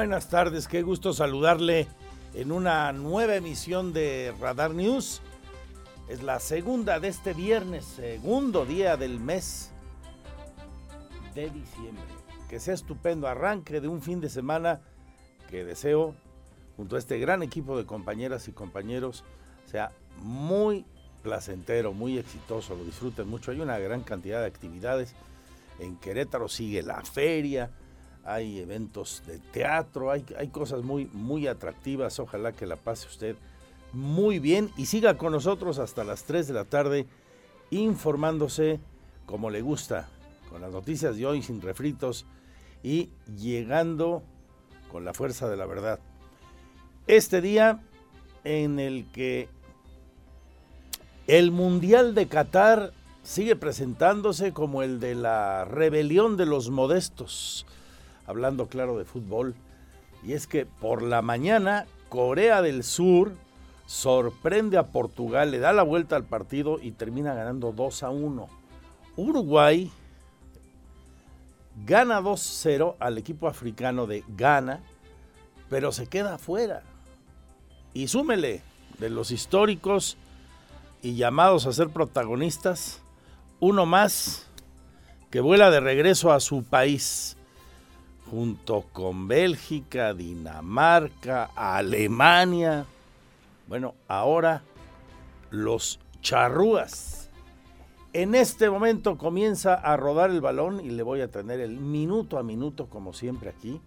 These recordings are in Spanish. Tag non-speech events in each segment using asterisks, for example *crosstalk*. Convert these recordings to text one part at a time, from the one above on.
Buenas tardes. Qué gusto saludarle en una nueva emisión de Radar News. Es la segunda de este viernes, segundo día del mes de diciembre. Que sea estupendo arranque de un fin de semana que deseo, junto a este gran equipo de compañeras y compañeros, sea muy placentero, muy exitoso, lo disfruten mucho. Hay una gran cantidad de actividades. En Querétaro sigue la feria, hay eventos de teatro, hay, cosas muy, muy atractivas. Ojalá que la pase usted muy bien y siga con nosotros hasta las 3 de la tarde informándose como le gusta, con las noticias de hoy sin refritos y llegando con la fuerza de la verdad. Este día en el que el Mundial de Qatar sigue presentándose como el de la rebelión de los modestos hablando claro de fútbol, y es que por la mañana Corea del Sur sorprende a Portugal, le da la vuelta al partido y termina ganando 2 a 1. Uruguay gana 2-0 al equipo africano de Ghana, pero se queda afuera. Y súmele de los históricos y llamados a ser protagonistas, uno más que vuela de regreso a su país junto con Bélgica, Dinamarca, Alemania. Bueno, ahora los charrúas. En este momento comienza a rodar el balón y le voy a tener el minuto a minuto, como siempre aquí,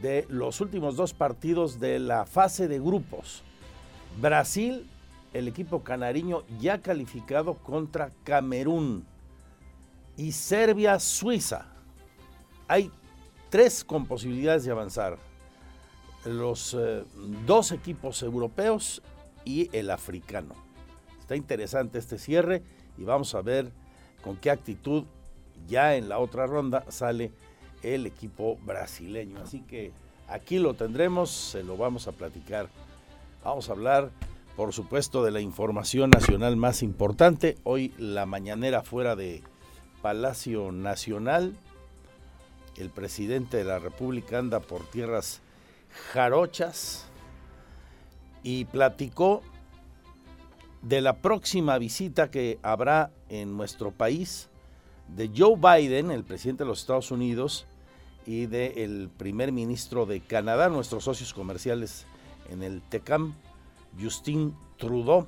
de los últimos dos partidos de la fase de grupos. Brasil, el equipo canariño ya calificado contra Camerún. Y Serbia, Suiza. Hay tres con posibilidades de avanzar. Los eh, dos equipos europeos y el africano. Está interesante este cierre y vamos a ver con qué actitud ya en la otra ronda sale el equipo brasileño. Así que aquí lo tendremos, se lo vamos a platicar. Vamos a hablar, por supuesto, de la información nacional más importante. Hoy la mañanera fuera de Palacio Nacional el presidente de la República anda por tierras jarochas y platicó de la próxima visita que habrá en nuestro país de Joe Biden, el presidente de los Estados Unidos, y del primer ministro de Canadá, nuestros socios comerciales en el TECAM, Justin Trudeau.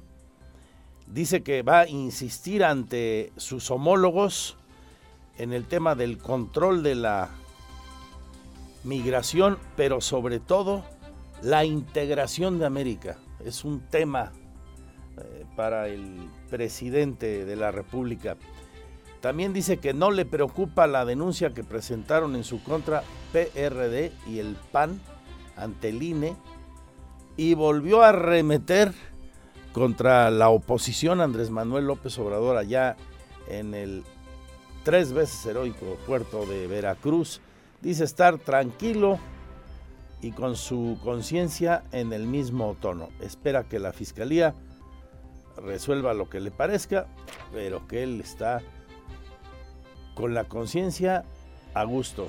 Dice que va a insistir ante sus homólogos en el tema del control de la migración, pero sobre todo la integración de América. Es un tema eh, para el presidente de la República. También dice que no le preocupa la denuncia que presentaron en su contra PRD y el PAN ante el INE y volvió a remeter contra la oposición Andrés Manuel López Obrador allá en el tres veces heroico puerto de Veracruz. Dice estar tranquilo y con su conciencia en el mismo tono. Espera que la fiscalía resuelva lo que le parezca, pero que él está con la conciencia a gusto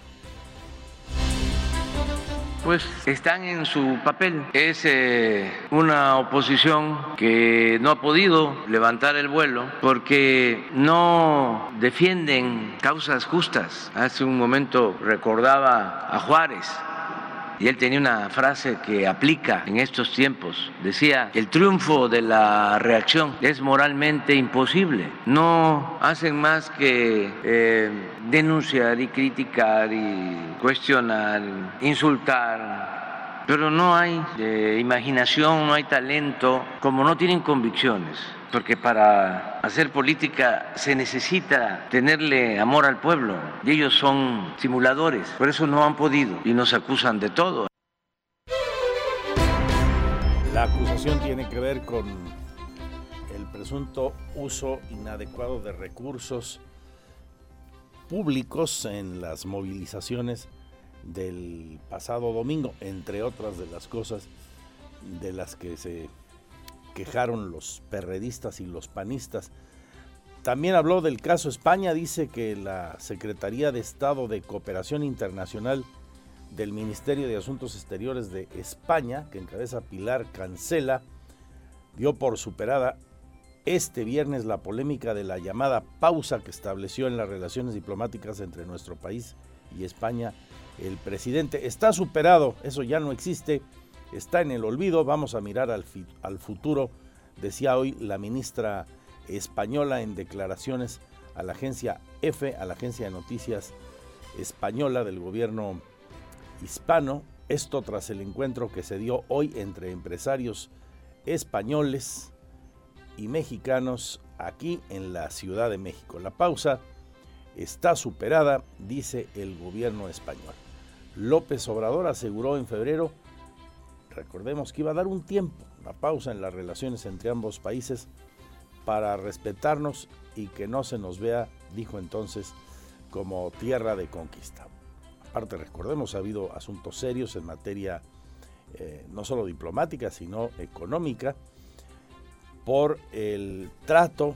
pues están en su papel. Es eh, una oposición que no ha podido levantar el vuelo porque no defienden causas justas. Hace un momento recordaba a Juárez Y él tenía una frase que aplica en estos tiempos. Decía, el triunfo de la reacción es moralmente imposible. No hacen más que eh, denunciar y criticar y cuestionar, insultar. Pero no hay eh, imaginación, no hay talento, como no tienen convicciones porque para hacer política se necesita tenerle amor al pueblo y ellos son simuladores, por eso no han podido y nos acusan de todo. La acusación tiene que ver con el presunto uso inadecuado de recursos públicos en las movilizaciones del pasado domingo, entre otras de las cosas de las que se quejaron los perredistas y los panistas. También habló del caso España, dice que la Secretaría de Estado de Cooperación Internacional del Ministerio de Asuntos Exteriores de España, que encabeza Pilar Cancela, dio por superada este viernes la polémica de la llamada pausa que estableció en las relaciones diplomáticas entre nuestro país y España el presidente. Está superado, eso ya no existe está en el olvido, vamos a mirar al, futuro, decía hoy la ministra española en declaraciones a la agencia EFE, a la agencia de noticias española del gobierno hispano, esto tras el encuentro que se dio hoy entre empresarios españoles y mexicanos aquí en la Ciudad de México. La pausa está superada, dice el gobierno español. López Obrador aseguró en febrero Recordemos que iba a dar un tiempo, una pausa en las relaciones entre ambos países para respetarnos y que no se nos vea, dijo entonces, como tierra de conquista. Aparte, recordemos, ha habido asuntos serios en materia eh, no solo diplomática, sino económica, por el trato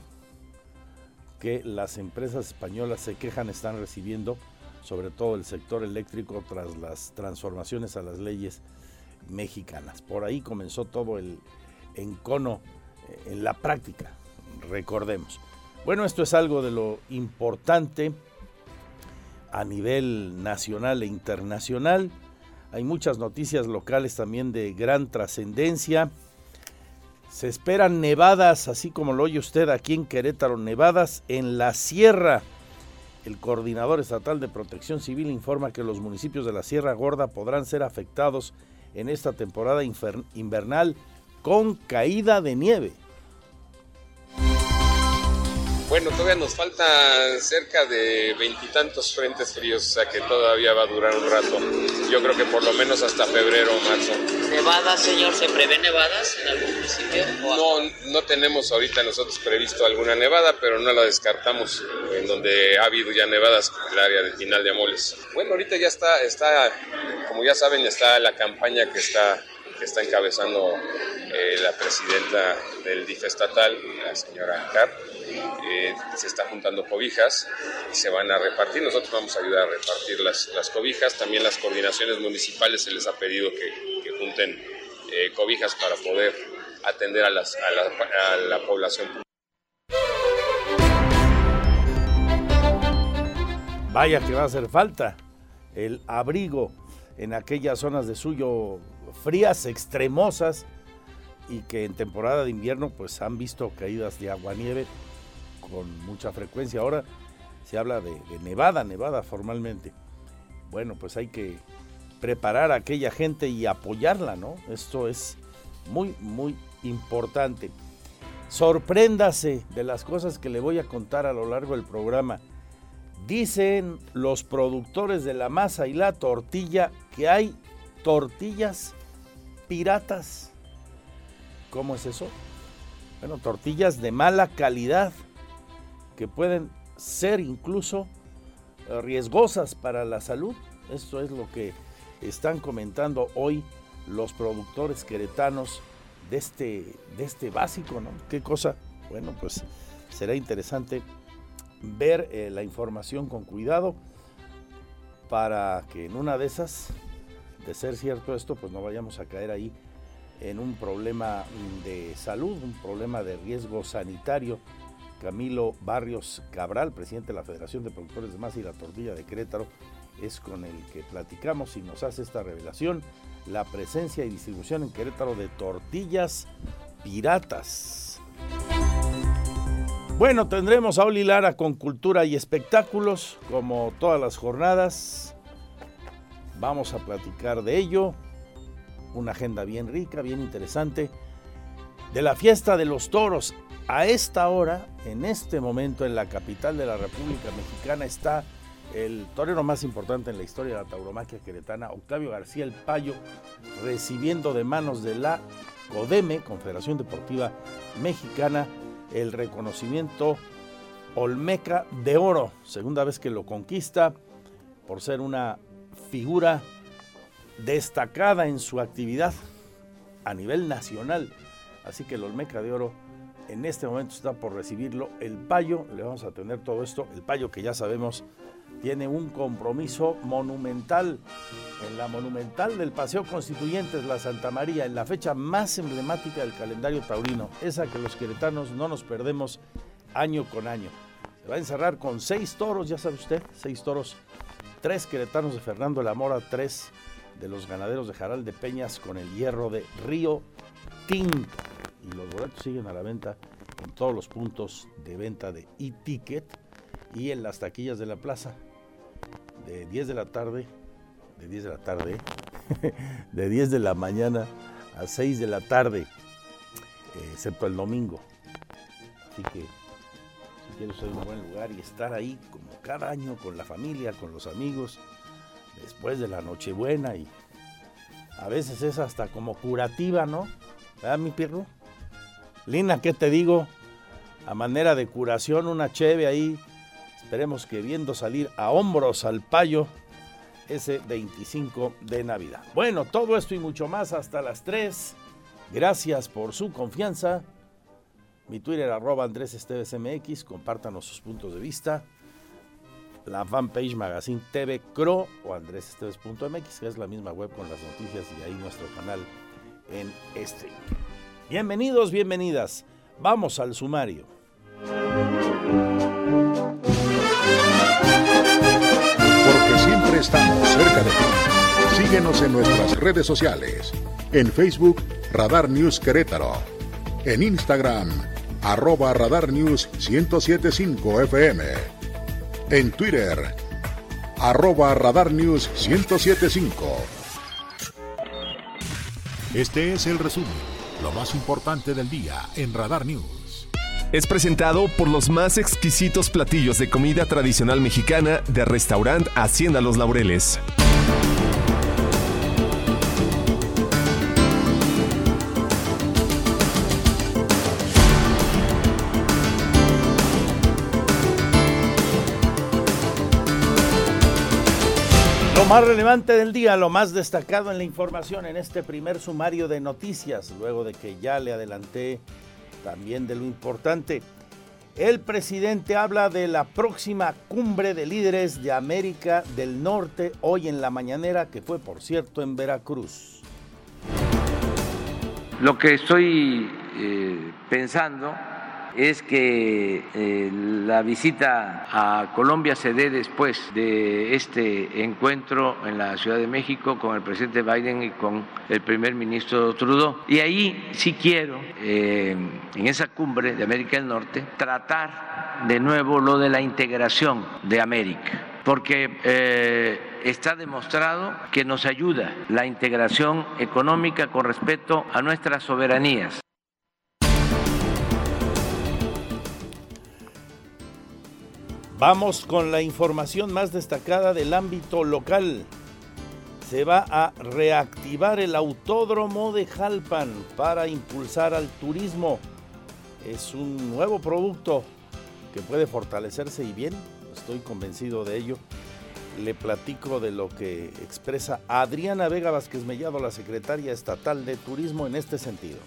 que las empresas españolas se quejan están recibiendo, sobre todo el sector eléctrico, tras las transformaciones a las leyes mexicanas. Por ahí comenzó todo el encono eh, en la práctica, recordemos. Bueno, esto es algo de lo importante a nivel nacional e internacional. Hay muchas noticias locales también de gran trascendencia. Se esperan nevadas, así como lo oye usted aquí en Querétaro, nevadas en la sierra. El coordinador estatal de protección civil informa que los municipios de la Sierra Gorda podrán ser afectados en esta temporada invernal con caída de nieve. Bueno, todavía nos faltan cerca de veintitantos frentes fríos, o sea que todavía va a durar un rato. Yo creo que por lo menos hasta febrero o marzo. ¿Nevadas, señor? ¿Se prevé nevadas en algún municipio? No, no tenemos ahorita nosotros previsto alguna nevada, pero no la descartamos. En donde ha habido ya nevadas, en el área de Final de Amoles. Bueno, ahorita ya está, está, como ya saben, está la campaña que está está encabezando eh, la presidenta del DIF estatal, la señora Carr eh, se está juntando cobijas y se van a repartir. Nosotros vamos a ayudar a repartir las, las cobijas. También las coordinaciones municipales se les ha pedido que, junten eh, cobijas para poder atender a, las, a, la, a la población. Vaya que va a hacer falta el abrigo en aquellas zonas de suyo frías, extremosas y que en temporada de invierno pues han visto caídas de agua nieve con mucha frecuencia. Ahora se habla de, nevada, nevada formalmente. Bueno, pues hay que preparar a aquella gente y apoyarla, ¿no? Esto es muy, muy importante. Sorpréndase de las cosas que le voy a contar a lo largo del programa. Dicen los productores de la masa y la tortilla que hay tortillas piratas. ¿Cómo es eso? Bueno, tortillas de mala calidad que pueden ser incluso eh, riesgosas para la salud. Esto es lo que están comentando hoy los productores queretanos de este, de este básico, ¿no? ¿Qué cosa? Bueno, pues será interesante ver eh, la información con cuidado para que en una de esas, de ser cierto esto, pues no vayamos a caer ahí en un problema de salud, un problema de riesgo sanitario Camilo Barrios Cabral, presidente de la Federación de Productores de Masa y la Tortilla de Querétaro, es con el que platicamos y nos hace esta revelación, la presencia y distribución en Querétaro de tortillas piratas. Bueno, tendremos a Oli Lara con cultura y espectáculos, como todas las jornadas. Vamos a platicar de ello. Una agenda bien rica, bien interesante. De la fiesta de los toros. A esta hora, en este momento, en la capital de la República Mexicana, está el torero más importante en la historia de la tauromaquia queretana, Octavio García el Payo, recibiendo de manos de la CODEME, Confederación Deportiva Mexicana, el reconocimiento Olmeca de Oro, segunda vez que lo conquista, por ser una figura destacada en su actividad a nivel nacional. Así que el Olmeca de Oro en este momento está por recibirlo. El Payo, le vamos a tener todo esto, el Payo que ya sabemos tiene un compromiso monumental en la monumental del Paseo Constituyentes, la Santa María, en la fecha más emblemática del calendario taurino, esa que los queretanos no nos perdemos año con año. Se va a encerrar con seis toros, ya sabe usted, seis toros, tres queretanos de Fernando La tres de los ganaderos de Jaral de Peñas con el hierro de Río Tinto. Y los boletos siguen a la venta en todos los puntos de venta de e-ticket y en las taquillas de la plaza de 10 de la tarde, de 10 de la tarde, *laughs* de 10 de la mañana a 6 de la tarde, excepto el domingo. Así que si quieres ser un buen lugar y estar ahí como cada año con la familia, con los amigos, después de la Nochebuena y a veces es hasta como curativa, ¿no? ¿Verdad, mi perro? Lina, ¿qué te digo? A manera de curación, una cheve ahí Esperemos que viendo salir a hombros al payo ese 25 de Navidad. Bueno, todo esto y mucho más hasta las 3. Gracias por su confianza. Mi Twitter arroba Andrés Esteves MX, compártanos sus puntos de vista. La fanpage Magazine TV Cro o andresesteves.mx, que es la misma web con las noticias y ahí nuestro canal en stream. Bienvenidos, bienvenidas. Vamos al sumario. estamos cerca de ti. Síguenos en nuestras redes sociales. En Facebook, Radar News Querétaro. En Instagram, arroba Radar News 1075 FM. En Twitter, arroba Radar News 1075. Este es el resumen, lo más importante del día en Radar News es presentado por los más exquisitos platillos de comida tradicional mexicana de restaurante Hacienda Los Laureles. Más relevante del día, lo más destacado en la información en este primer sumario de noticias, luego de que ya le adelanté también de lo importante. El presidente habla de la próxima cumbre de líderes de América del Norte hoy en la mañanera, que fue por cierto en Veracruz. Lo que estoy eh, pensando es que eh, la visita a Colombia se dé después de este encuentro en la Ciudad de México con el presidente Biden y con el primer ministro Trudeau. Y ahí sí quiero, eh, en esa cumbre de América del Norte, tratar de nuevo lo de la integración de América porque eh, está demostrado que nos ayuda la integración económica con respecto a nuestras soberanías. Vamos con la información más destacada del ámbito local. Se va a reactivar el autódromo de Jalpan para impulsar al turismo. Es un nuevo producto que puede fortalecerse y bien, estoy convencido de ello. Le platico de lo que expresa Adriana Vega Vázquez Mellado, la secretaria estatal de Turismo, en este sentido.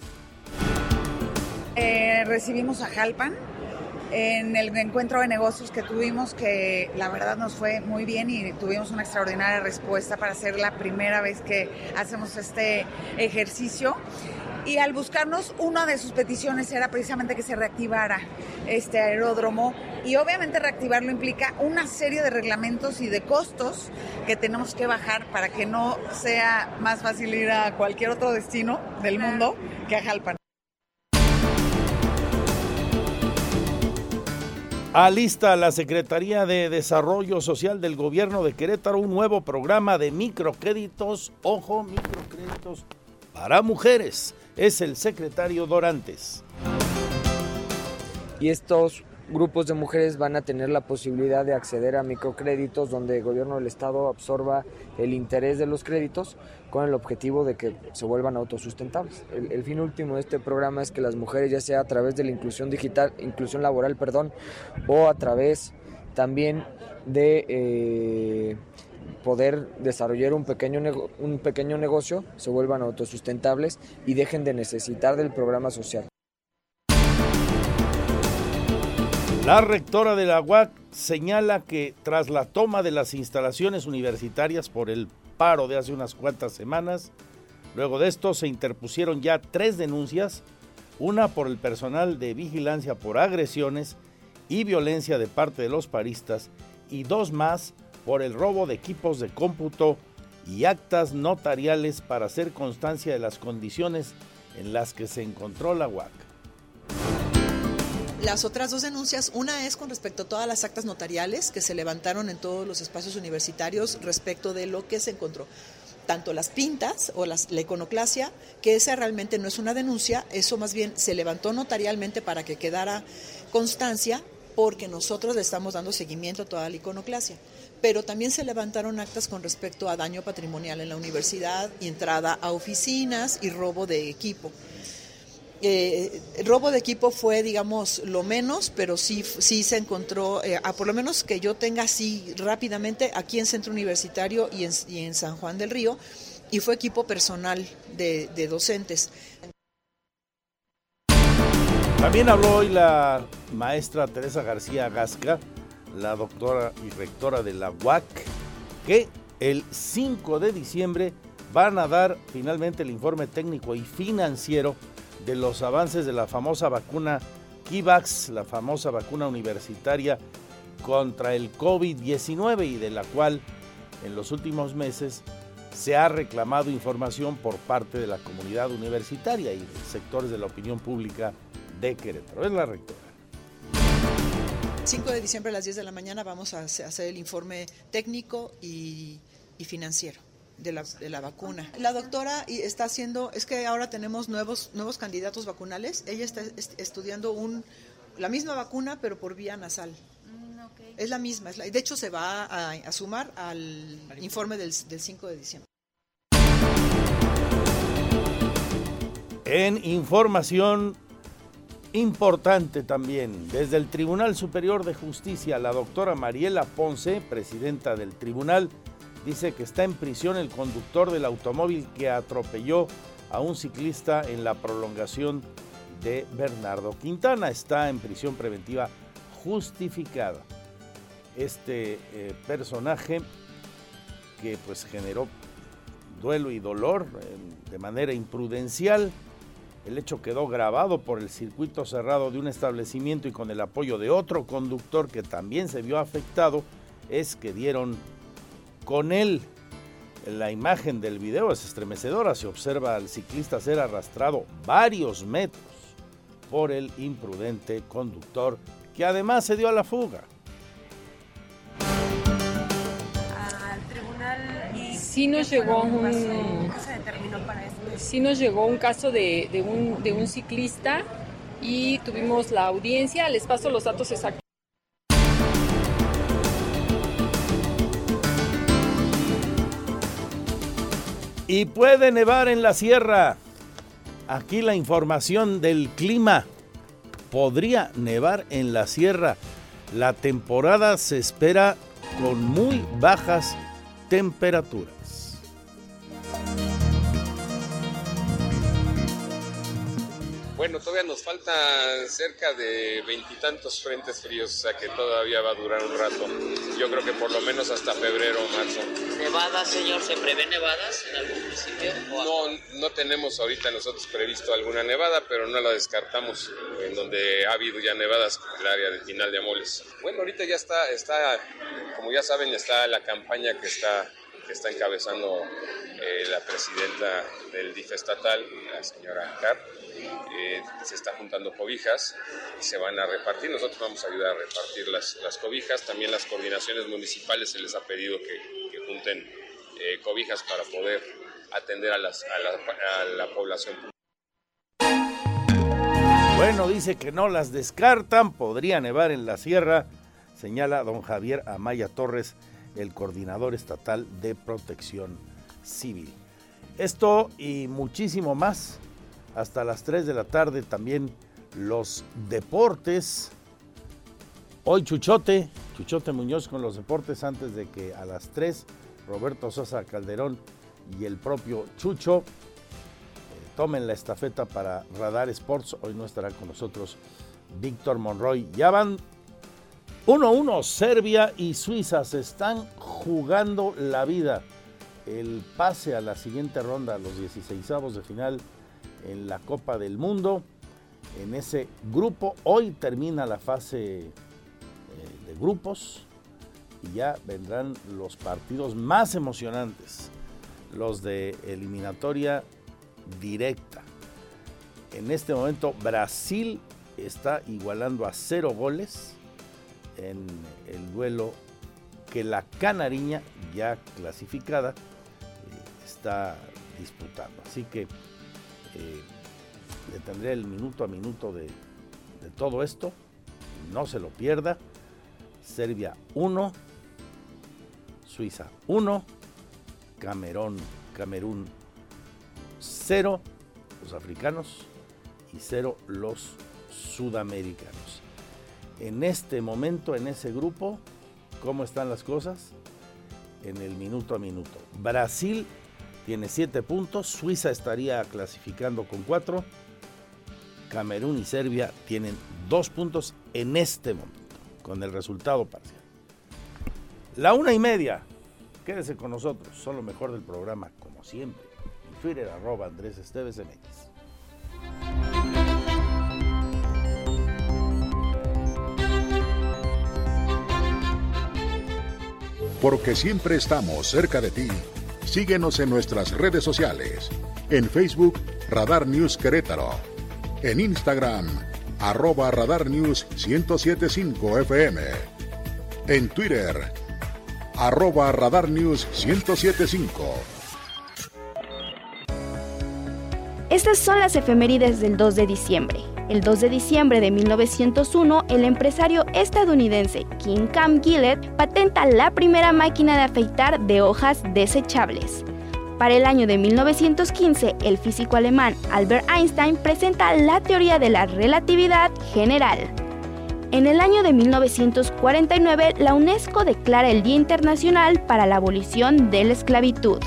Eh, recibimos a Jalpan, en el encuentro de negocios que tuvimos, que la verdad nos fue muy bien y tuvimos una extraordinaria respuesta para ser la primera vez que hacemos este ejercicio. Y al buscarnos, una de sus peticiones era precisamente que se reactivara este aeródromo Y obviamente reactivarlo implica una serie de reglamentos y de costos que tenemos que bajar para que no sea más fácil ir a cualquier otro destino del mundo que a Jalpan. Alista la Secretaría de Desarrollo Social del Gobierno de Querétaro un nuevo programa de microcréditos, ojo, microcréditos para mujeres. Es el secretario Dorantes. Y estos grupos de mujeres van a tener la posibilidad de acceder a microcréditos donde el gobierno del estado absorba el interés de los créditos con el objetivo de que se vuelvan autosustentables. El, fin último de este programa es que las mujeres, ya sea a través de la inclusión digital, inclusión laboral, perdón, o a través también de eh, poder desarrollar un pequeño, un pequeño negocio, se vuelvan autosustentables y dejen de necesitar del programa social. La rectora de la UAC señala que tras la toma de las instalaciones universitarias por el paro de hace unas cuantas semanas, luego de esto se interpusieron ya tres denuncias, una por el personal de vigilancia por agresiones y violencia de parte de los paristas y dos más por el robo de equipos de cómputo y actas notariales para hacer constancia de las condiciones en las que se encontró la UAC. Las otras dos denuncias, una es con respecto a todas las actas notariales que se levantaron en todos los espacios universitarios respecto de lo que se encontró tanto las pintas o la iconoclasia, que esa realmente no es una denuncia, eso más bien se levantó notarialmente para que quedara constancia, porque nosotros le estamos dando seguimiento a toda la iconoclasia. Pero también se levantaron actas con respecto a daño patrimonial en la universidad, entrada a oficinas y robo de equipo eh, robo de equipo fue, digamos, lo menos, pero sí, sí se encontró, eh, por lo menos que yo tenga así rápidamente, aquí en Centro Universitario y en, San Juan del Río, y fue equipo personal de, de docentes. También habló hoy la maestra Teresa García Gasca, la doctora y rectora de la UAC, que el 5 de diciembre van a dar finalmente el informe técnico y financiero de los avances de la famosa vacuna Kivax, la famosa vacuna universitaria contra el COVID-19 y de la cual en los últimos meses se ha reclamado información por parte de la comunidad universitaria y sectores de la opinión pública de Querétaro. Es la rectora. 5 de diciembre a las 10 de la mañana vamos a hacer el informe técnico y, y financiero de la, de la vacuna. La doctora está haciendo, es que ahora tenemos nuevos, nuevos candidatos vacunales. Ella está estudiando un, la misma vacuna, pero por vía nasal. Mm, es la misma. Es de hecho, se va a, sumar al informe del, del 5 de diciembre. En información importante también, desde el Tribunal Superior de Justicia, la doctora Mariela Ponce, presidenta del tribunal, dice que está en prisión el conductor del automóvil que atropelló a un ciclista en la prolongación de Bernardo Quintana. Está en prisión preventiva justificada. Este eh, personaje que pues generó duelo y dolor eh, de manera imprudencial. El hecho quedó grabado por el circuito cerrado de un establecimiento y con el apoyo de otro conductor que también se vio afectado, es que dieron con él. La imagen del video es estremecedora. Se observa al ciclista ser arrastrado varios metros por el imprudente conductor que además se dio a la fuga. Al tribunal sí nos llegó un sí nos llegó un caso de, un, de un ciclista y tuvimos la audiencia. Les paso los datos exactos. Y puede nevar en la sierra. Aquí la información del clima. Podría nevar en la sierra. La temporada se espera con muy bajas temperaturas. Bueno, todavía nos faltan cerca de veintitantos frentes fríos, o sea que todavía va a durar un rato. Yo creo que por lo menos hasta febrero o marzo. ¿Nevadas, señor? ¿Se prevé nevadas en algún municipio? No, no tenemos ahorita nosotros previsto alguna nevada, pero no la descartamos en donde ha habido ya nevadas, el área de Final de Amoles. Bueno, ahorita ya está, está, como ya saben, está la campaña que está que está encabezando eh, la presidenta del DIF estatal, la señora Carr. Eh, se está juntando cobijas y se van a repartir. Nosotros vamos a ayudar a repartir las, las cobijas. También las coordinaciones municipales se les ha pedido que, que junten eh, cobijas para poder atender a, las, a, la, a la población. Bueno, dice que no las descartan, podría nevar en la sierra, señala don Javier Amaya Torres, el coordinador estatal de protección civil. Esto y muchísimo más hasta las 3 de la tarde también los deportes. Hoy Chuchote, Chuchote Muñoz con los deportes antes de que a las 3 Roberto Sosa Calderón y el propio Chucho eh, tomen la estafeta para Radar Sports. Hoy no estará con nosotros Víctor Monroy. Ya van 1-1 Serbia y Suiza se están jugando la vida. El pase a la siguiente ronda, a los 16 de final en la Copa del Mundo. En ese grupo, hoy termina la fase eh, de grupos y ya vendrán los partidos más emocionantes, los de eliminatoria directa. En este momento Brasil está igualando a cero goles en el duelo que la Canariña, ya clasificada, está disputando. Así que eh, le tendré el minuto a minuto de, de todo esto. No se lo pierda. Serbia 1, Suiza 1, Camerún, Camerún 0, los africanos y 0 los sudamericanos en este momento, en ese grupo, cómo están las cosas en el minuto a minuto. Brasil tiene 7 puntos, Suiza estaría clasificando con 4, Camerún y Serbia tienen 2 puntos en este momento, con el resultado parcial. La una y media, quédese con nosotros, son lo mejor del programa, como siempre. En Twitter. Porque siempre estamos cerca de ti. Síguenos en nuestras redes sociales. En Facebook, Radar News Querétaro. En Instagram, arroba Radar News 1075 FM. En Twitter, arroba Radar News 1075. Estas son las efemérides del 2 de diciembre. El 2 de diciembre de 1901, el empresario estadounidense King Cam Gillett patenta la primera máquina de afeitar de hojas desechables. Para el año de 1915, el físico alemán Albert Einstein presenta la teoría de la relatividad general. En el año de 1949, la UNESCO declara el Día Internacional para la Abolición de la Esclavitud.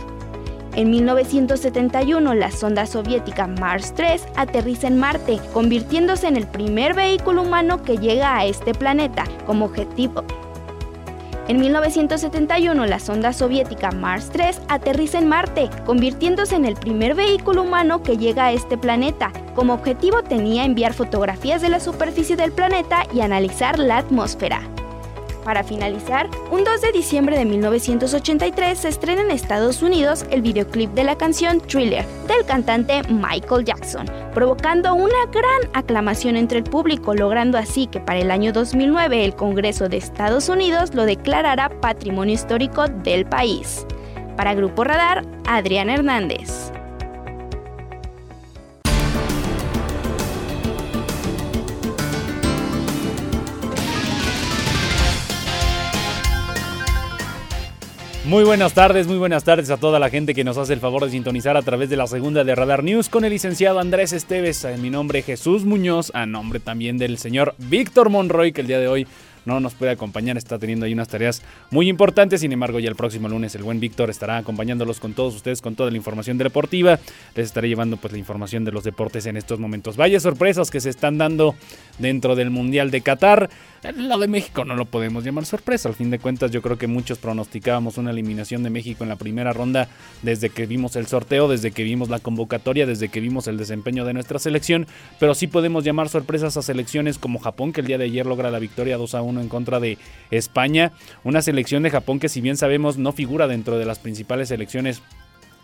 En 1971, la sonda soviética Mars 3 aterriza en Marte, convirtiéndose en el primer vehículo humano que llega a este planeta como objetivo. En 1971, la sonda soviética Mars 3 aterriza en Marte, convirtiéndose en el primer vehículo humano que llega a este planeta. Como objetivo tenía enviar fotografías de la superficie del planeta y analizar la atmósfera. Para finalizar, un 2 de diciembre de 1983 se estrena en Estados Unidos el videoclip de la canción Thriller del cantante Michael Jackson, provocando una gran aclamación entre el público, logrando así que para el año 2009 el Congreso de Estados Unidos lo declarara Patrimonio Histórico del país. Para Grupo Radar, Adrián Hernández. Muy buenas tardes, muy buenas tardes a toda la gente que nos hace el favor de sintonizar a través de la segunda de Radar News con el licenciado Andrés Esteves, en mi nombre Jesús Muñoz, a nombre también del señor Víctor Monroy, que el día de hoy no nos puede acompañar, está teniendo ahí unas tareas muy importantes. Sin embargo, ya el próximo lunes el buen Víctor estará acompañándolos con todos ustedes con toda la información deportiva. Les estaré llevando pues la información de los deportes en estos momentos. Vaya sorpresas que se están dando dentro del Mundial de Qatar. Lo de México no lo podemos llamar sorpresa. Al fin de cuentas, yo creo que muchos pronosticábamos una eliminación de México en la primera ronda desde que vimos el sorteo, desde que vimos la convocatoria, desde que vimos el desempeño de nuestra selección. Pero sí podemos llamar sorpresas a selecciones como Japón, que el día de ayer logra la victoria 2 a 1 en contra de España. Una selección de Japón que, si bien sabemos, no figura dentro de las principales selecciones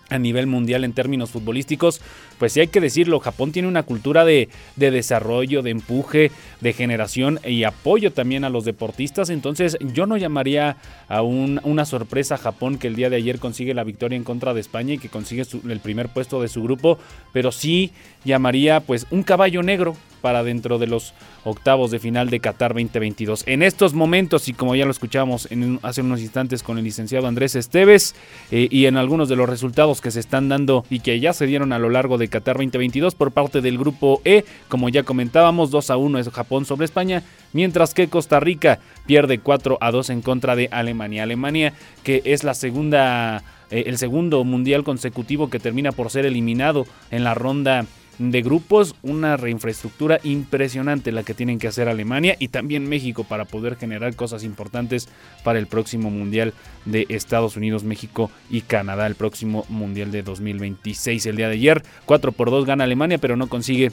a nivel mundial en términos futbolísticos, pues sí hay que decirlo, Japón tiene una cultura de, desarrollo, de empuje, de generación y apoyo también a los deportistas, entonces yo no llamaría a una sorpresa a Japón que el día de ayer consigue la victoria en contra de España y que consigue el primer puesto de su grupo, pero sí llamaría pues un caballo negro para dentro de los octavos de final de Qatar 2022. En estos momentos, y como ya lo escuchamos en, hace unos instantes con el licenciado Andrés Esteves, eh, y en algunos de los resultados que se están dando y que ya se dieron a lo largo de Qatar 2022 por parte del grupo E, como ya comentábamos, 2 a 1 es Japón sobre España, mientras que Costa Rica pierde 4 a 2 en contra de Alemania. Alemania, que es la segunda, eh, el segundo mundial consecutivo que termina por ser eliminado en la ronda de grupos, una reinfraestructura impresionante la que tienen que hacer Alemania y también México para poder generar cosas importantes para el próximo Mundial de Estados Unidos, México y Canadá, el próximo Mundial de 2026. El día de ayer, 4 por 2 gana Alemania, pero no consigue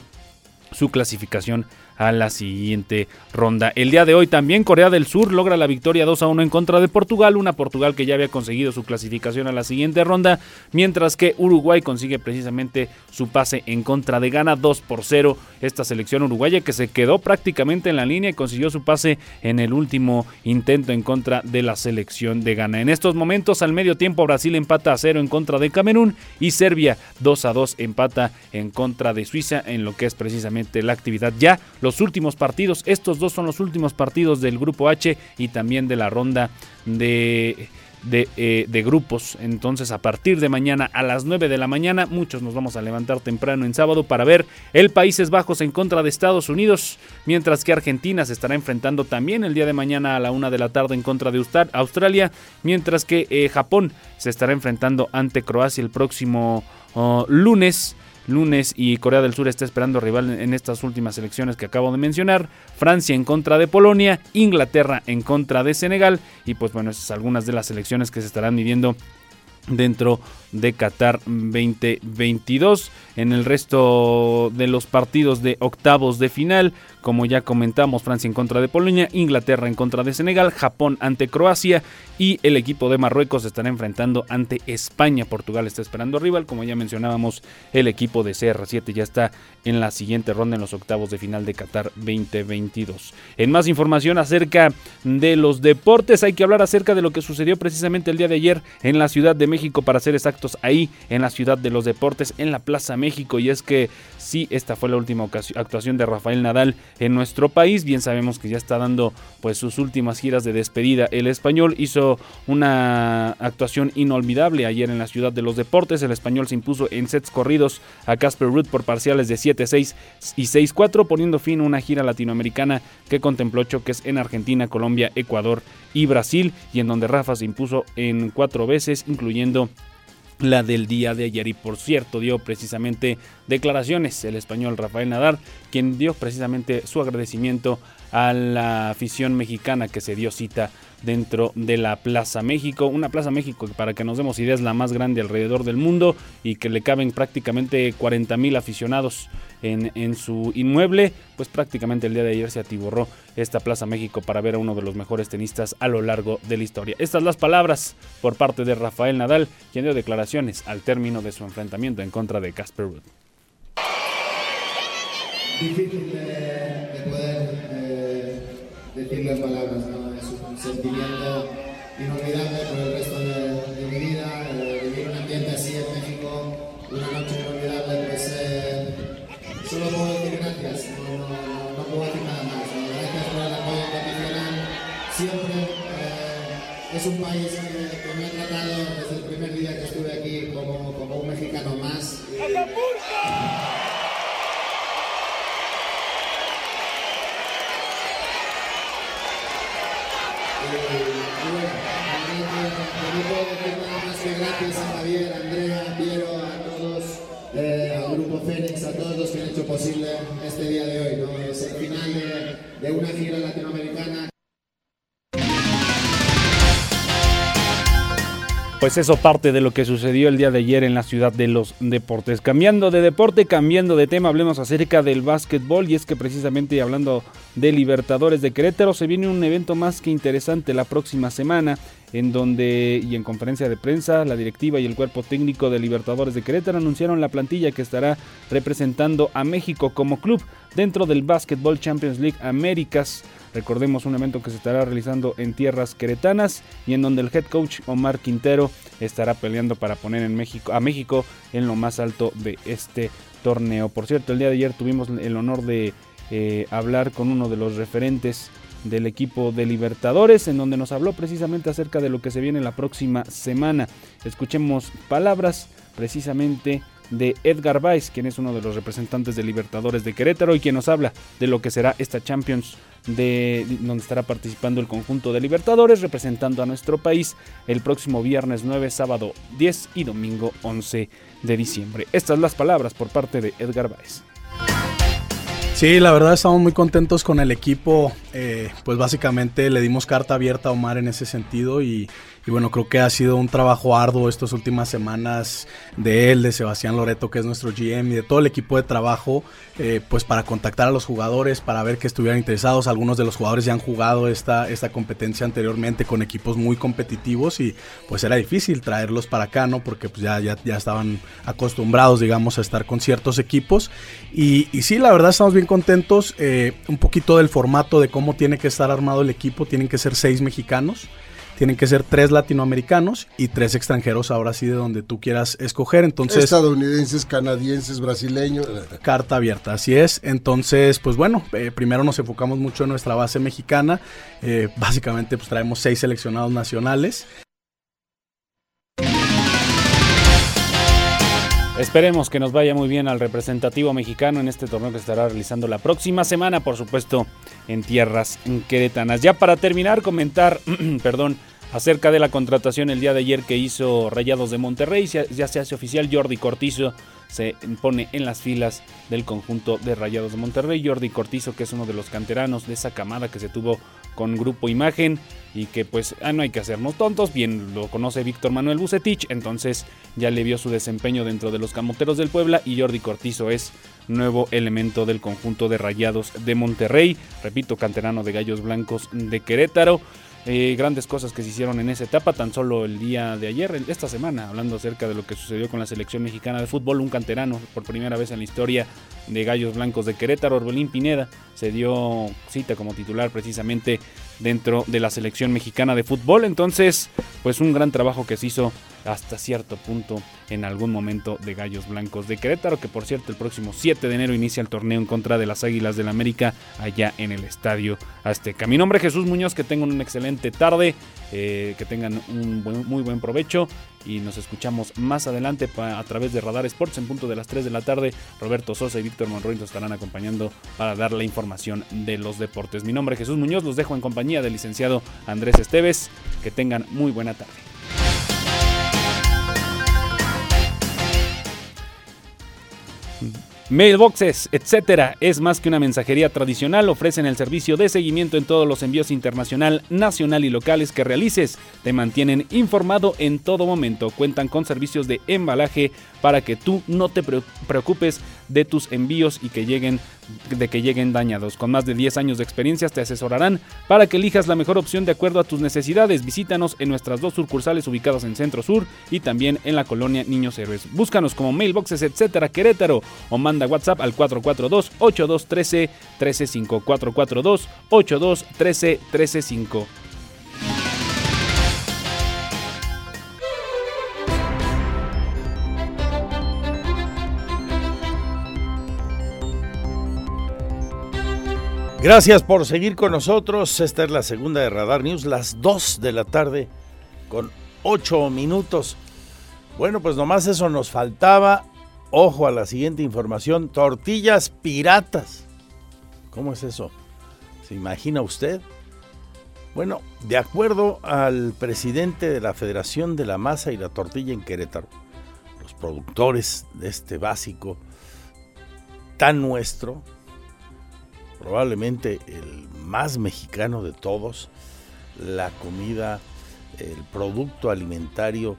su clasificación a la siguiente ronda. El día de hoy también Corea del Sur logra la victoria 2 a 1 en contra de Portugal, una Portugal que ya había conseguido su clasificación a la siguiente ronda, mientras que Uruguay consigue precisamente su pase en contra de Ghana 2 por 0. Esta selección uruguaya que se quedó prácticamente en la línea y consiguió su pase en el último intento en contra de la selección de Ghana. En estos momentos al medio tiempo Brasil empata a 0 en contra de Camerún y Serbia 2 a 2 empata en contra de Suiza en lo que es precisamente la actividad ya los últimos partidos. Estos dos son los últimos partidos del grupo H y también de la ronda de, eh, de, grupos. Entonces a partir de mañana a las 9 de la mañana muchos nos vamos a levantar temprano en sábado para ver el Países Bajos en contra de Estados Unidos, mientras que Argentina se estará enfrentando también el día de mañana a la 1 de la tarde en contra de Australia, mientras que eh, Japón se estará enfrentando ante Croacia el próximo oh, lunes lunes y Corea del Sur está esperando rival en estas últimas elecciones que acabo de mencionar. Francia en contra de Polonia, Inglaterra en contra de Senegal y pues bueno, esas algunas de las elecciones que se estarán midiendo dentro de Qatar 2022. En el resto de los partidos de octavos de final, como ya comentamos, Francia en contra de Polonia, Inglaterra en contra de Senegal, Japón ante Croacia y el equipo de Marruecos estará enfrentando ante España. Portugal está esperando rival, como ya mencionábamos, el equipo de CR7 ya está en la siguiente ronda en los octavos de final de Qatar 2022. En más información acerca de los deportes, hay que hablar acerca de lo que sucedió precisamente el día de ayer en la Ciudad de México, para ser ahí en la Ciudad de los Deportes, en la Plaza México. Y es que sí, esta fue la última actuación de Rafael Nadal en nuestro país. Bien sabemos que ya está dando pues sus últimas giras de despedida. El español hizo una actuación inolvidable ayer en la Ciudad de los Deportes. El español se impuso en sets corridos a Casper Ruud por parciales de 7-6 y 6-4, poniendo fin a una gira latinoamericana que contempló choques en Argentina, Colombia, Ecuador y Brasil, y en donde Rafa se impuso en cuatro veces, incluyendo la del día de ayer. Y por cierto, dio precisamente declaraciones el español Rafael Nadal, quien dio precisamente su agradecimiento a la afición mexicana que se dio cita dentro de la Plaza México. Una Plaza México que para que nos demos ideas la más grande alrededor del mundo y que le caben prácticamente 40 mil aficionados en, su inmueble. Pues prácticamente el día de ayer se atiborró esta Plaza México para ver a uno de los mejores tenistas a lo largo de la historia. Estas las palabras por parte de Rafael Nadal, quien dio declaraciones al término de su enfrentamiento en contra de Casper Ruud. Difícil de, poder eh, decirlo en palabras, sentimiento inolvidable por el resto es un país que, me ha tratado desde el primer día que estuve aquí como, como un mexicano más. gracias a Javier, a Andrea, a Piero, a todos, eh, al Grupo Fénix, a todos los que han hecho posible este día de hoy. ¿no? Es el final de, de una gira latinoamericana. Pues eso parte de lo que sucedió el día de ayer en la ciudad de los deportes. Cambiando de deporte, cambiando de tema, hablemos acerca del básquetbol y es que precisamente hablando de Libertadores de Querétaro se viene un evento más que interesante la próxima semana en donde y en conferencia de prensa la directiva y el cuerpo técnico de Libertadores de Querétaro anunciaron la plantilla que estará representando a México como club dentro del Basketball Champions League Américas. Recordemos un evento que se estará realizando en tierras queretanas y en donde el head coach Omar Quintero estará peleando para poner en México, a México en lo más alto de este torneo. Por cierto, el día de ayer tuvimos el honor de eh, hablar con uno de los referentes del equipo de Libertadores, en donde nos habló precisamente acerca de lo que se viene la próxima semana. Escuchemos palabras precisamente de Edgar Weiss, quien es uno de los representantes de Libertadores de Querétaro y quien nos habla de lo que será esta Champions de donde estará participando el conjunto de Libertadores representando a nuestro país el próximo viernes 9, sábado 10 y domingo 11 de diciembre. Estas las palabras por parte de Edgar Weiss. Sí, la verdad estamos muy contentos con el equipo. Eh, pues básicamente le dimos carta abierta a Omar en ese sentido y, bueno, creo que ha sido un trabajo arduo estas últimas semanas de él, de Sebastián Loreto, que es nuestro GM, y de todo el equipo de trabajo, eh, pues para contactar a los jugadores, para ver que estuvieran interesados. Algunos de los jugadores ya han jugado esta, esta competencia anteriormente con equipos muy competitivos y pues era difícil traerlos para acá, ¿no? Porque pues ya, ya, ya estaban acostumbrados, digamos, a estar con ciertos equipos. Y, y sí, la verdad estamos bien contentos. Eh, un poquito del formato de cómo tiene que estar armado el equipo. Tienen que ser seis mexicanos. Tienen que ser tres latinoamericanos y tres extranjeros, ahora sí, de donde tú quieras escoger. Entonces, Estadounidenses, canadienses, brasileños. *laughs* Carta abierta, así es. Entonces, pues bueno, eh, primero nos enfocamos mucho en nuestra base mexicana. Eh, básicamente, pues traemos seis seleccionados nacionales. Esperemos que nos vaya muy bien al representativo mexicano en este torneo que estará realizando la próxima semana, por supuesto, en tierras queretanas. Ya para terminar, comentar, *clears throat* perdón, acerca de la contratación el día de ayer que hizo Rayados de Monterrey. Ya se hace oficial Jordi Cortizo se pone en las filas del conjunto de Rayados de Monterrey. Jordi Cortizo, que es uno de los canteranos de esa camada que se tuvo con Grupo Imagen y que pues ah, no hay que hacernos tontos, bien lo conoce Víctor Manuel Bucetich, entonces ya le vio su desempeño dentro de los Camoteros del Puebla y Jordi Cortizo es nuevo elemento del conjunto de Rayados de Monterrey, repito, canterano de Gallos Blancos de Querétaro. Eh, grandes cosas que se hicieron en esa etapa, tan solo el día de ayer, esta semana, hablando acerca de lo que sucedió con la selección mexicana de fútbol, un canterano por primera vez en la historia de Gallos Blancos de Querétaro, Orbelín Pineda, se dio cita como titular precisamente dentro de la selección mexicana de fútbol, entonces pues un gran trabajo que se hizo hasta cierto punto en algún momento de Gallos Blancos de Querétaro, que por cierto el próximo 7 de enero inicia el torneo en contra de las Águilas del la América allá en el Estadio Azteca. Mi nombre es Jesús Muñoz, que tengan una excelente tarde, eh, que tengan un muy buen provecho y nos escuchamos más adelante a través de Radar Sports en punto de las 3 de la tarde. Roberto Sosa y Víctor Monroy nos estarán acompañando para dar la información de los deportes. Mi nombre es Jesús Muñoz, los dejo en compañía del licenciado Andrés Esteves. Que tengan muy buena tarde. Mailboxes, etcétera, es más que una mensajería tradicional, ofrecen el servicio de seguimiento en todos los envíos internacional, nacional y locales que realices. Te mantienen informado en todo momento. Cuentan con servicios de embalaje para que tú no te preocupes de tus envíos y que lleguen de que lleguen dañados. Con más de 10 años de experiencia te asesorarán para que elijas la mejor opción de acuerdo a tus necesidades. Visítanos en nuestras dos sucursales ubicadas en Centro Sur y también en la colonia Niños Héroes. Búscanos como mailboxes, etcétera, Querétaro o manda WhatsApp al 442-8213 135 442 8213 135 Gracias por seguir con nosotros. Esta es la segunda de Radar News, las 2 de la tarde con 8 minutos. Bueno, pues nomás eso nos faltaba. Ojo a la siguiente información. Tortillas piratas. ¿Cómo es eso? ¿Se imagina usted? Bueno, de acuerdo al presidente de la Federación de la Masa y la Tortilla en Querétaro, los productores de este básico tan nuestro, probablemente el más mexicano de todos, la comida, el producto alimentario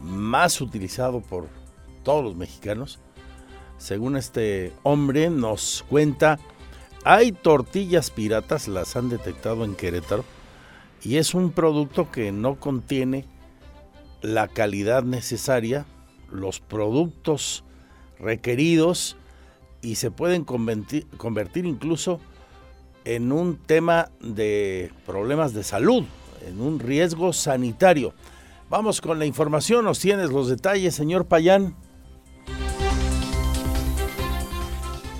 más utilizado por todos los mexicanos. Según este hombre nos cuenta, hay tortillas piratas, las han detectado en Querétaro, y es un producto que no contiene la calidad necesaria, los productos requeridos y se pueden convertir, incluso en un tema de problemas de salud, en un riesgo sanitario. Vamos con la información, nos tienes los detalles, señor Payán.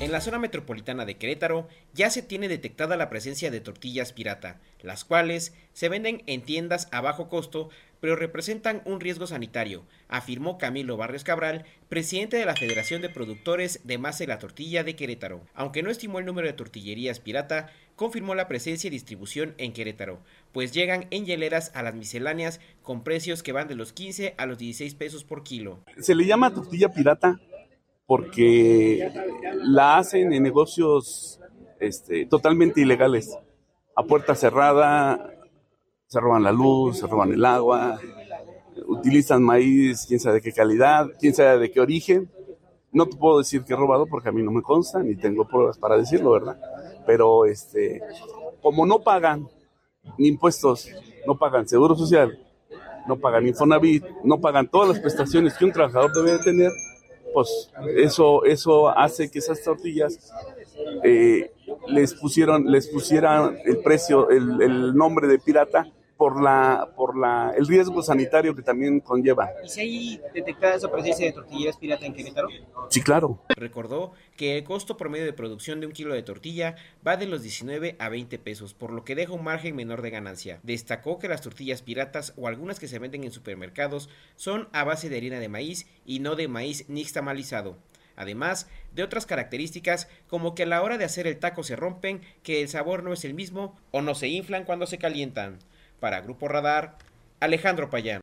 En la zona metropolitana de Querétaro ya se tiene detectada la presencia de tortillas pirata, las cuales se venden en tiendas a bajo costo, pero representan un riesgo sanitario, afirmó Camilo Barrios Cabral, presidente de la Federación de Productores de Masa y la Tortilla de Querétaro. Aunque no estimó el número de tortillerías pirata, confirmó la presencia y distribución en Querétaro, pues llegan en hieleras a las misceláneas con precios que van de los 15 a los 16 pesos por kilo. Se le llama tortilla pirata porque la hacen en negocios este, totalmente ilegales, a puerta cerrada, se roban la luz, se roban el agua, utilizan maíz, quién sabe de qué calidad, quién sabe de qué origen. No te puedo decir que he robado porque a mí no me consta, ni tengo pruebas para decirlo, ¿verdad? Pero este, como no pagan ni impuestos, no pagan seguro social, no pagan Infonavit, no pagan todas las prestaciones que un trabajador debe tener, pues eso, eso hace que esas tortillas eh, les pusieron, les pusieran el precio, el, el nombre de pirata por la por la el riesgo sanitario que también conlleva. ¿Y si hay detectada esa presencia de tortillas pirata en Querétaro? Sí, claro. Recordó que el costo promedio de producción de un kilo de tortilla va de los 19 a 20 pesos, por lo que deja un margen menor de ganancia. Destacó que las tortillas piratas o algunas que se venden en supermercados son a base de harina de maíz y no de maíz nixtamalizado. Además de otras características como que a la hora de hacer el taco se rompen, que el sabor no es el mismo o no se inflan cuando se calientan. Para Grupo Radar, Alejandro Payán.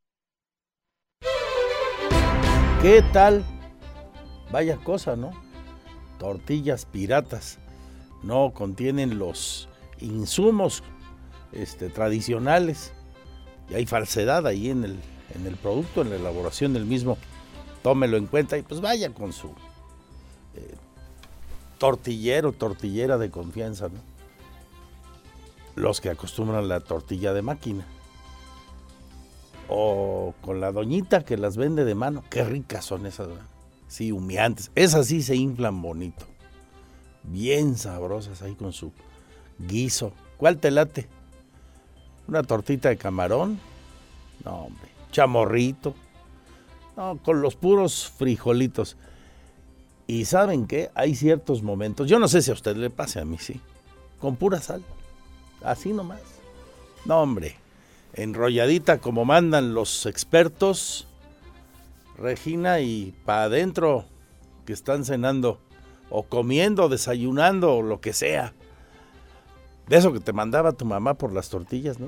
¿Qué tal? Vaya cosa, ¿no? Tortillas piratas. No contienen los insumos este, tradicionales. Y hay falsedad ahí en el, en el producto, en la elaboración del mismo. Tómelo en cuenta y pues vaya con su eh, tortillero, tortillera de confianza, ¿no? Los que acostumbran la tortilla de máquina. O con la doñita que las vende de mano. Qué ricas son esas. Sí, humeantes. Esas sí se inflan bonito. Bien sabrosas ahí con su guiso. ¿Cuál te late? ¿Una tortita de camarón? No, hombre. Chamorrito. No, con los puros frijolitos. Y saben qué? Hay ciertos momentos. Yo no sé si a usted le pase, a mí sí. Con pura sal. Así nomás. No, hombre. Enrolladita como mandan los expertos. Regina y para adentro que están cenando o comiendo, desayunando o lo que sea. De eso que te mandaba tu mamá por las tortillas, ¿no?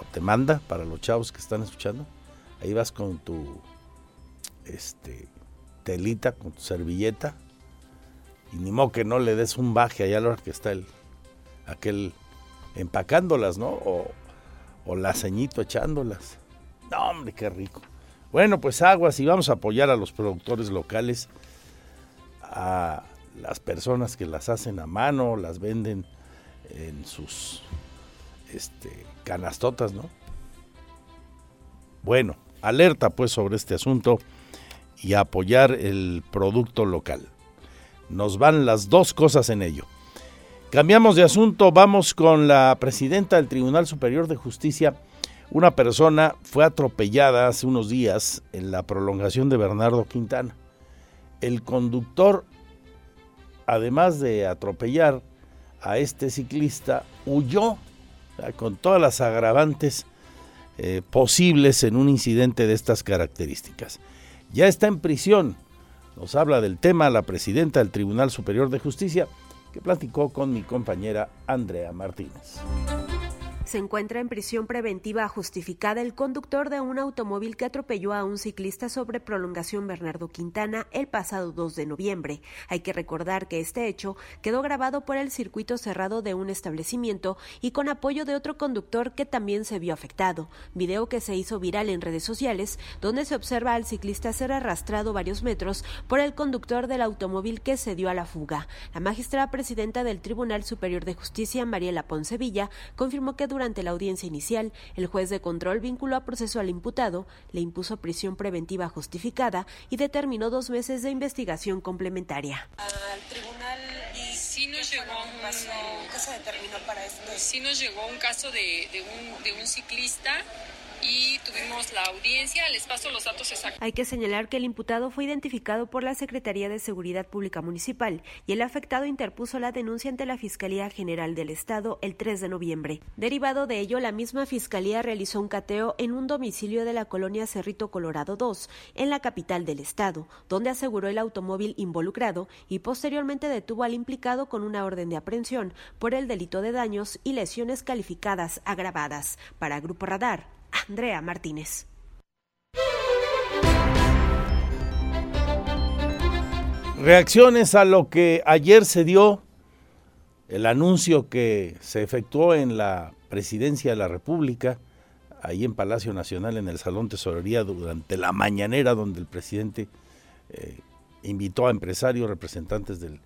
O te manda para los chavos que están escuchando. Ahí vas con tu este telita, con tu servilleta. Y ni modo que no le des un baje allá a la hora que está el aquel empacándolas, ¿no? O, o la ceñito echándolas. No, hombre, qué rico. Bueno, pues aguas y vamos a apoyar a los productores locales, a las personas que las hacen a mano, las venden en sus este, canastotas, ¿no? Bueno, alerta pues sobre este asunto y apoyar el producto local. Nos van las dos cosas en ello. Cambiamos de asunto, vamos con la presidenta del Tribunal Superior de Justicia. Una persona fue atropellada hace unos días en la prolongación de Bernardo Quintana. El conductor, además de atropellar a este ciclista, huyó con todas las agravantes eh, posibles en un incidente de estas características. Ya está en prisión. Nos habla del tema la presidenta del Tribunal Superior de Justicia que platicó con mi compañera Andrea Martínez. Se encuentra en prisión preventiva justificada el conductor de un automóvil que atropelló a un ciclista sobre prolongación Bernardo Quintana el pasado 2 de noviembre. Hay que recordar que este hecho quedó grabado por el circuito cerrado de un establecimiento y con apoyo de otro conductor que también se vio afectado. Video que se hizo viral en redes sociales, donde se observa al ciclista ser arrastrado varios metros por el conductor del automóvil que se dio a la fuga. La magistrada presidenta del Tribunal Superior de Justicia, Mariela Poncevilla, confirmó que durante la audiencia inicial, el juez de control vinculó a proceso al imputado, le impuso prisión preventiva justificada y determinó dos meses de investigación complementaria. Al tribunal sí nos llegó un caso, ¿Qué se determinó para esto? sí nos llegó un caso de, de un, de un ciclista y tuvimos la audiencia. Les paso los datos exactos. Hay que señalar que el imputado fue identificado por la Secretaría de Seguridad Pública Municipal y el afectado interpuso la denuncia ante la Fiscalía General del Estado el 3 de noviembre. Derivado de ello, la misma Fiscalía realizó un cateo en un domicilio de la colonia Cerrito Colorado 2, en la capital del Estado, donde aseguró el automóvil involucrado y posteriormente detuvo al implicado con una orden de aprehensión por el delito de daños y lesiones calificadas agravadas. Para Grupo Radar, Andrea Martínez. Reacciones a lo que ayer se dio, el anuncio que se efectuó en la presidencia de la República, ahí en Palacio Nacional, en el Salón Tesorería, durante la mañanera, donde el presidente eh, invitó a empresarios, representantes del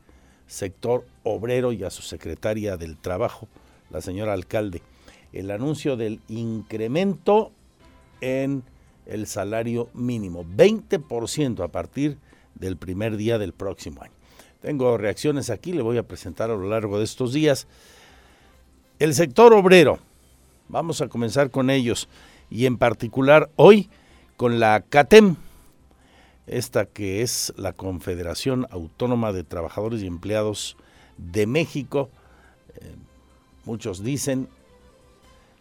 sector obrero y a su secretaria del Trabajo, la señora alcalde, el anuncio del incremento en el salario mínimo, 20% a partir del primer día del próximo año. Tengo reacciones aquí, le voy a presentar a lo largo de estos días. El sector obrero, vamos a comenzar con ellos y en particular hoy con la CATEM, esta que es la Confederación Autónoma de Trabajadores y Empleados de México. Eh, muchos dicen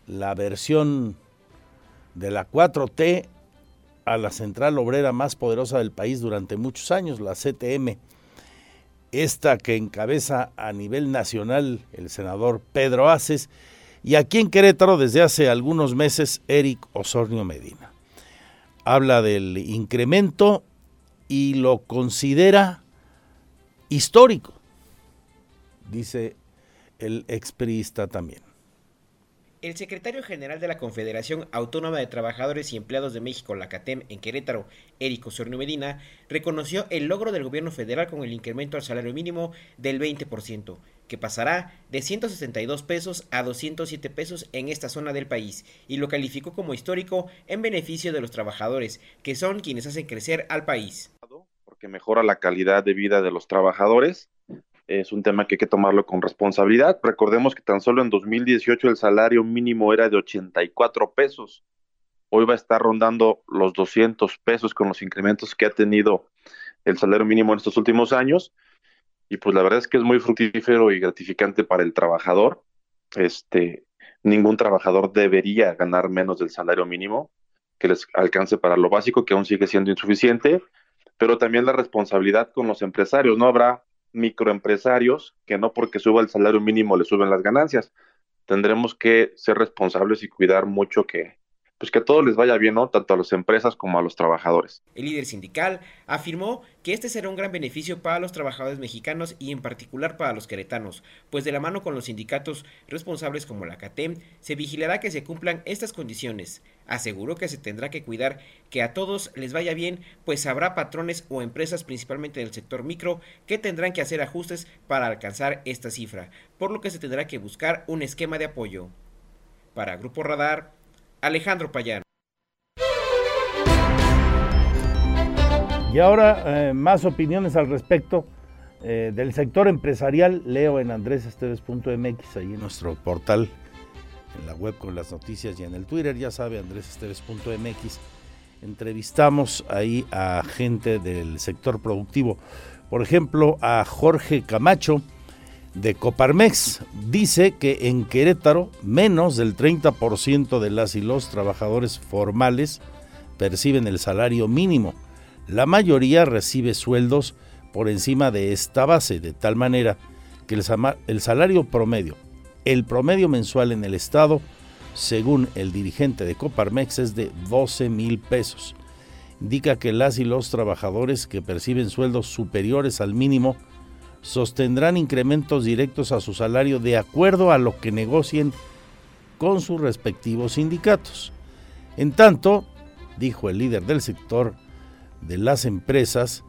la versión de la 4T a la central obrera más poderosa del país durante muchos años, la CTM. Esta que encabeza a nivel nacional el senador Pedro Aces y aquí en Querétaro desde hace algunos meses Eric Osornio Medina. Habla del incremento y lo considera histórico, dice el expriista también. El secretario general de la Confederación Autónoma de Trabajadores y Empleados de México, la CATEM, en Querétaro, Érico Sornio Medina, reconoció el logro del gobierno federal con el incremento al salario mínimo del 20%, que pasará de 162 pesos a 207 pesos en esta zona del país, y lo calificó como histórico en beneficio de los trabajadores, que son quienes hacen crecer al país. Porque mejora la calidad de vida de los trabajadores es un tema que hay que tomarlo con responsabilidad. Recordemos que tan solo en 2018 el salario mínimo era de 84 pesos. Hoy va a estar rondando los 200 pesos con los incrementos que ha tenido el salario mínimo en estos últimos años. Y pues la verdad es que es muy fructífero y gratificante para el trabajador. Este, ningún trabajador debería ganar menos del salario mínimo que les alcance para lo básico, que aún sigue siendo insuficiente, pero también la responsabilidad con los empresarios. No habrá microempresarios que no porque suba el salario mínimo le suben las ganancias. Tendremos que ser responsables y cuidar mucho que, pues que todo les vaya bien, ¿no? Tanto a las empresas como a los trabajadores. El líder sindical afirmó que este será un gran beneficio para los trabajadores mexicanos y en particular para los queretanos, pues de la mano con los sindicatos responsables como la CATEM se vigilará que se cumplan estas condiciones. Aseguró que se tendrá que cuidar que a todos les vaya bien, pues habrá patrones o empresas principalmente del sector micro que tendrán que hacer ajustes para alcanzar esta cifra, por lo que se tendrá que buscar un esquema de apoyo. Para Grupo Radar, Alejandro Payán. Y ahora eh, más opiniones al respecto eh, del sector empresarial. Leo en andresesteves.mx, ahí en nuestro portal, en la web con las noticias y en el Twitter, ya sabe, andresesteves.mx. Entrevistamos ahí a gente del sector productivo. Por ejemplo, a Jorge Camacho de Coparmex. Dice que en Querétaro menos del 30% de las y los trabajadores formales perciben el salario mínimo. La mayoría recibe sueldos por encima de esta base, de tal manera que el, salario promedio, el promedio mensual en el estado, según el dirigente de Coparmex, es de 12 mil pesos. Indica que las y los trabajadores que perciben sueldos superiores al mínimo sostendrán incrementos directos a su salario de acuerdo a lo que negocien con sus respectivos sindicatos. En tanto, dijo el líder del sector de las empresas,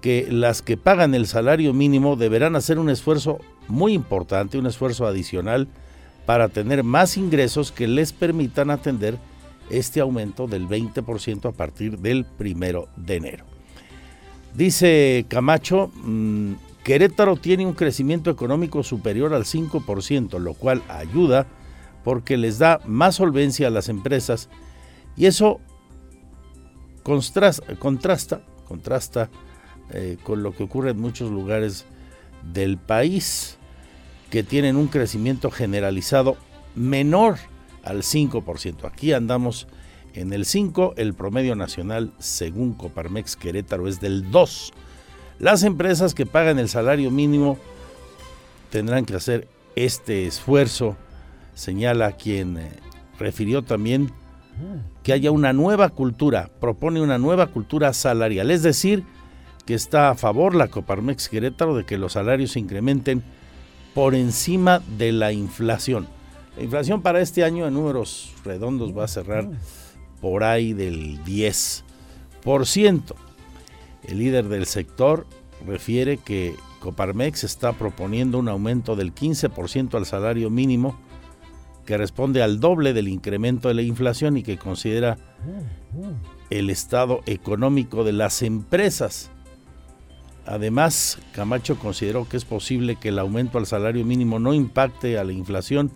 que las que pagan el salario mínimo deberán hacer un esfuerzo muy importante, un esfuerzo adicional para tener más ingresos que les permitan atender este aumento del 20% a partir del primero de enero. Dice Camacho, mmm, Querétaro tiene un crecimiento económico superior al 5%, lo cual ayuda porque les da más solvencia a las empresas y eso contrasta, contrasta, contrasta eh, con lo que ocurre en muchos lugares del país que tienen un crecimiento generalizado menor al 5%. Aquí andamos en el 5, el promedio nacional según Coparmex Querétaro es del 2%. Las empresas que pagan el salario mínimo tendrán que hacer este esfuerzo, señala quien eh, refirió también que haya una nueva cultura, propone una nueva cultura salarial, es decir, que está a favor la Coparmex Querétaro de que los salarios se incrementen por encima de la inflación. La inflación para este año en números redondos va a cerrar por ahí del 10%. El líder del sector refiere que Coparmex está proponiendo un aumento del 15% al salario mínimo que responde al doble del incremento de la inflación y que considera el estado económico de las empresas. Además, Camacho consideró que es posible que el aumento al salario mínimo no impacte a la inflación,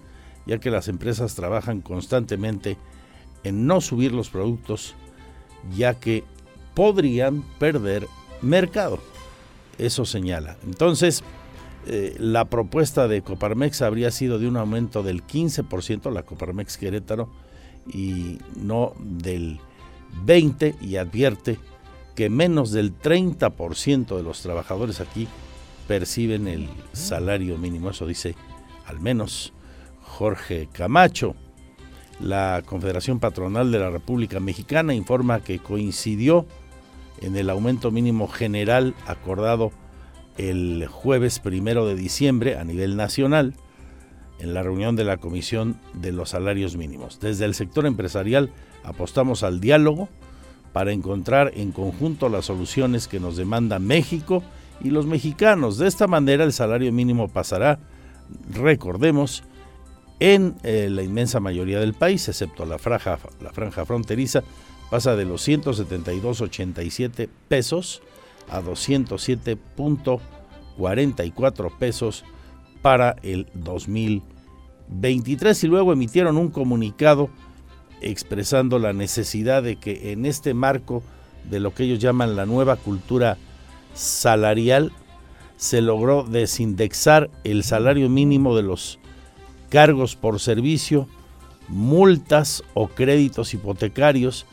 ya que las empresas trabajan constantemente en no subir los productos, ya que podrían perder mercado. Eso señala. Entonces, eh, la propuesta de Coparmex habría sido de un aumento del 15%, la Coparmex Querétaro, y no del 20%, y advierte que menos del 30% de los trabajadores aquí perciben el salario mínimo. Eso dice al menos Jorge Camacho. La Confederación Patronal de la República Mexicana informa que coincidió en el aumento mínimo general acordado el jueves primero de diciembre a nivel nacional en la reunión de la Comisión de los Salarios Mínimos. Desde el sector empresarial apostamos al diálogo para encontrar en conjunto las soluciones que nos demanda México y los mexicanos. De esta manera el salario mínimo pasará, recordemos, en eh, la inmensa mayoría del país, excepto la franja, la franja fronteriza, pasa de los 172.87 pesos a 207.44 pesos para el 2023 y luego emitieron un comunicado expresando la necesidad de que en este marco de lo que ellos llaman la nueva cultura salarial se logró desindexar el salario mínimo de los cargos por servicio, multas o créditos hipotecarios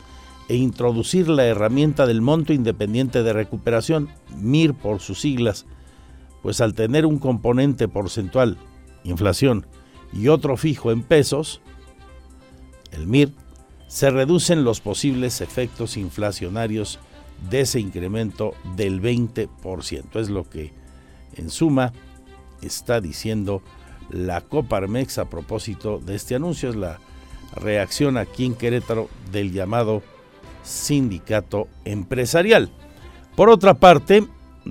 e introducir la herramienta del monto independiente de recuperación, MIR por sus siglas, pues al tener un componente porcentual, inflación, y otro fijo en pesos, el MIR, se reducen los posibles efectos inflacionarios de ese incremento del 20%. Es lo que en suma está diciendo la Coparmex a propósito de este anuncio. Es la reacción aquí en Querétaro del llamado sindicato empresarial. Por otra parte,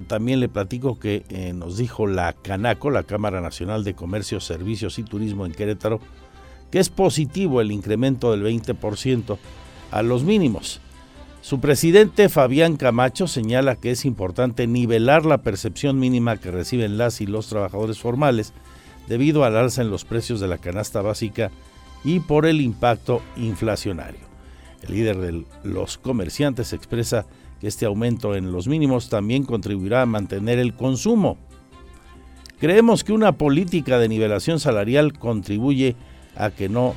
también le platico que eh, nos dijo la Canaco, la Cámara Nacional de Comercio, Servicios y Turismo en Querétaro, que es positivo el incremento del 20% a los mínimos. Su presidente Fabián Camacho señala que es importante nivelar la percepción mínima que reciben las y los trabajadores formales debido al alza en los precios de la canasta básica y por el impacto inflacionario. El líder de los comerciantes expresa que este aumento en los mínimos también contribuirá a mantener el consumo. Creemos que una política de nivelación salarial contribuye a que no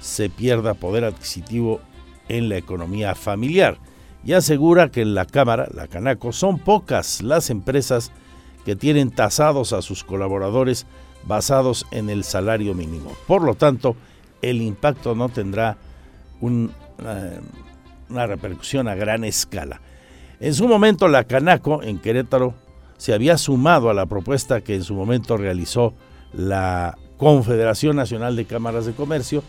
se pierda poder adquisitivo en la economía familiar y asegura que en la Cámara, la Canaco, son pocas las empresas que tienen tasados a sus colaboradores basados en el salario mínimo. Por lo tanto, el impacto no tendrá un, eh, una repercusión a gran escala. En su momento la Canaco en Querétaro se había sumado a la propuesta que en su momento realizó la Confederación Nacional de Cámaras de Comercio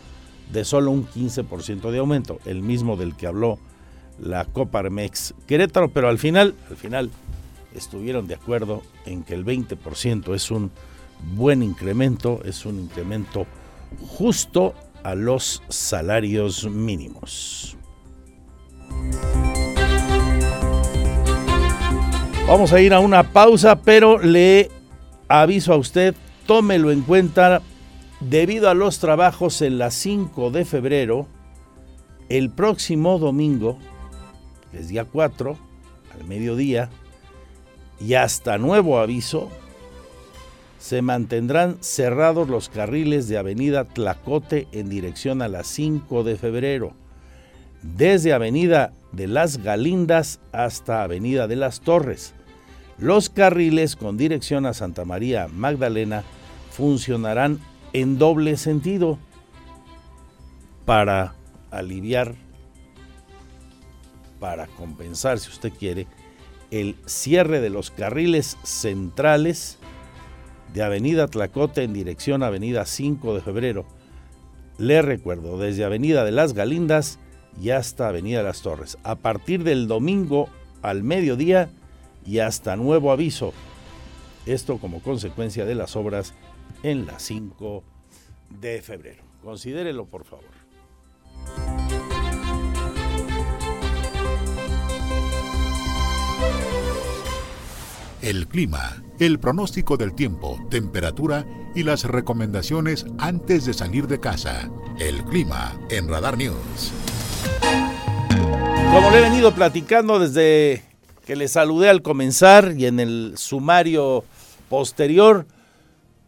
de solo un 15% de aumento, el mismo del que habló la Coparmex Querétaro, pero al final, al final estuvieron de acuerdo en que el 20% es un buen incremento, es un incremento justo a los salarios mínimos. Vamos a ir a una pausa, pero le aviso a usted, tómelo en cuenta, debido a los trabajos en la 5 de febrero, el próximo domingo, es día 4, al mediodía, y hasta nuevo aviso, se mantendrán cerrados los carriles de Avenida Tlacote en dirección a la 5 de febrero, desde Avenida de las Galindas hasta Avenida de las Torres. Los carriles con dirección a Santa María Magdalena funcionarán en doble sentido para aliviar, para compensar, si usted quiere, el cierre de los carriles centrales de Avenida Tlacote en dirección a Avenida 5 de Febrero. Le recuerdo, desde Avenida de las Galindas y hasta Avenida las Torres. A partir del domingo al mediodía, y hasta nuevo aviso. Esto como consecuencia de las obras en la 5 de febrero. Considérelo, por favor. El clima, el pronóstico del tiempo, temperatura y las recomendaciones antes de salir de casa. El clima en Radar News. Como le he venido platicando desde que le saludé al comenzar y en el sumario posterior,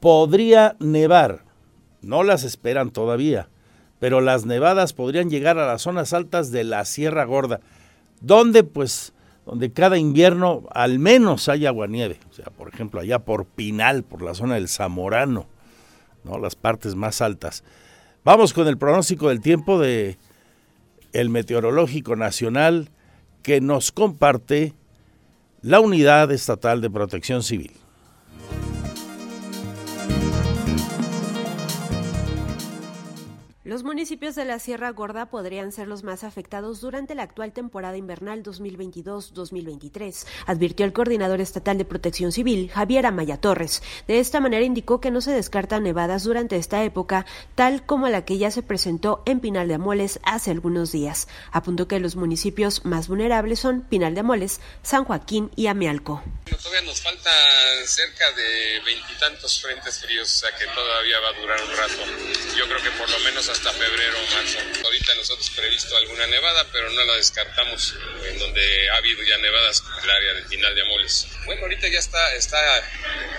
podría nevar. No las esperan todavía, pero las nevadas podrían llegar a las zonas altas de la Sierra Gorda, donde pues donde cada invierno al menos hay aguanieve, o sea, por ejemplo, allá por Pinal, por la zona del Zamorano, ¿no? Las partes más altas. Vamos con el pronóstico del tiempo de el Meteorológico Nacional que nos comparte la Unidad Estatal de Protección Civil. Los municipios de la Sierra Gorda podrían ser los más afectados durante la actual temporada invernal 2022-2023, advirtió el coordinador estatal de protección civil, Javier Amaya Torres. De esta manera indicó que no se descartan nevadas durante esta época, tal como la que ya se presentó en Pinal de Amoles hace algunos días. Apuntó que los municipios más vulnerables son Pinal de Amoles, San Joaquín y Amealco. Todavía nos falta cerca de veintitantos frentes fríos, o sea que todavía va a durar un rato. Yo creo que por lo menos hasta febrero o marzo. Ahorita nosotros previsto alguna nevada, pero no la descartamos en donde ha habido ya nevadas en el área de Pinal de Amoles. Bueno, ahorita ya está, está,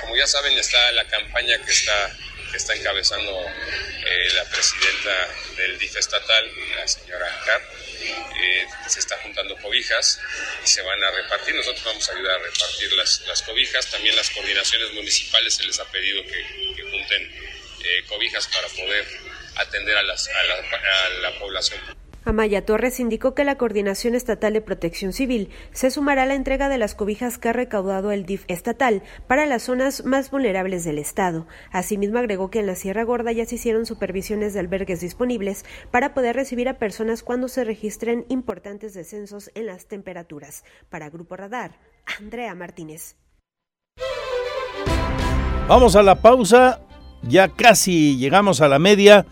como ya saben, está la campaña que está que está encabezando eh, la presidenta del DIF estatal, la señora Carr. Eh, se está juntando cobijas y se van a repartir. Nosotros vamos a ayudar a repartir las, las cobijas. También las coordinaciones municipales se les ha pedido que, que junten eh, cobijas para poder atender a, las, a, la, población. Amaya Torres indicó que la Coordinación Estatal de Protección Civil se sumará a la entrega de las cobijas que ha recaudado el DIF estatal para las zonas más vulnerables del Estado. Asimismo, agregó que en la Sierra Gorda ya se hicieron supervisiones de albergues disponibles para poder recibir a personas cuando se registren importantes descensos en las temperaturas. Para Grupo Radar, Andrea Martínez. Vamos a la pausa. Ya casi llegamos a la media.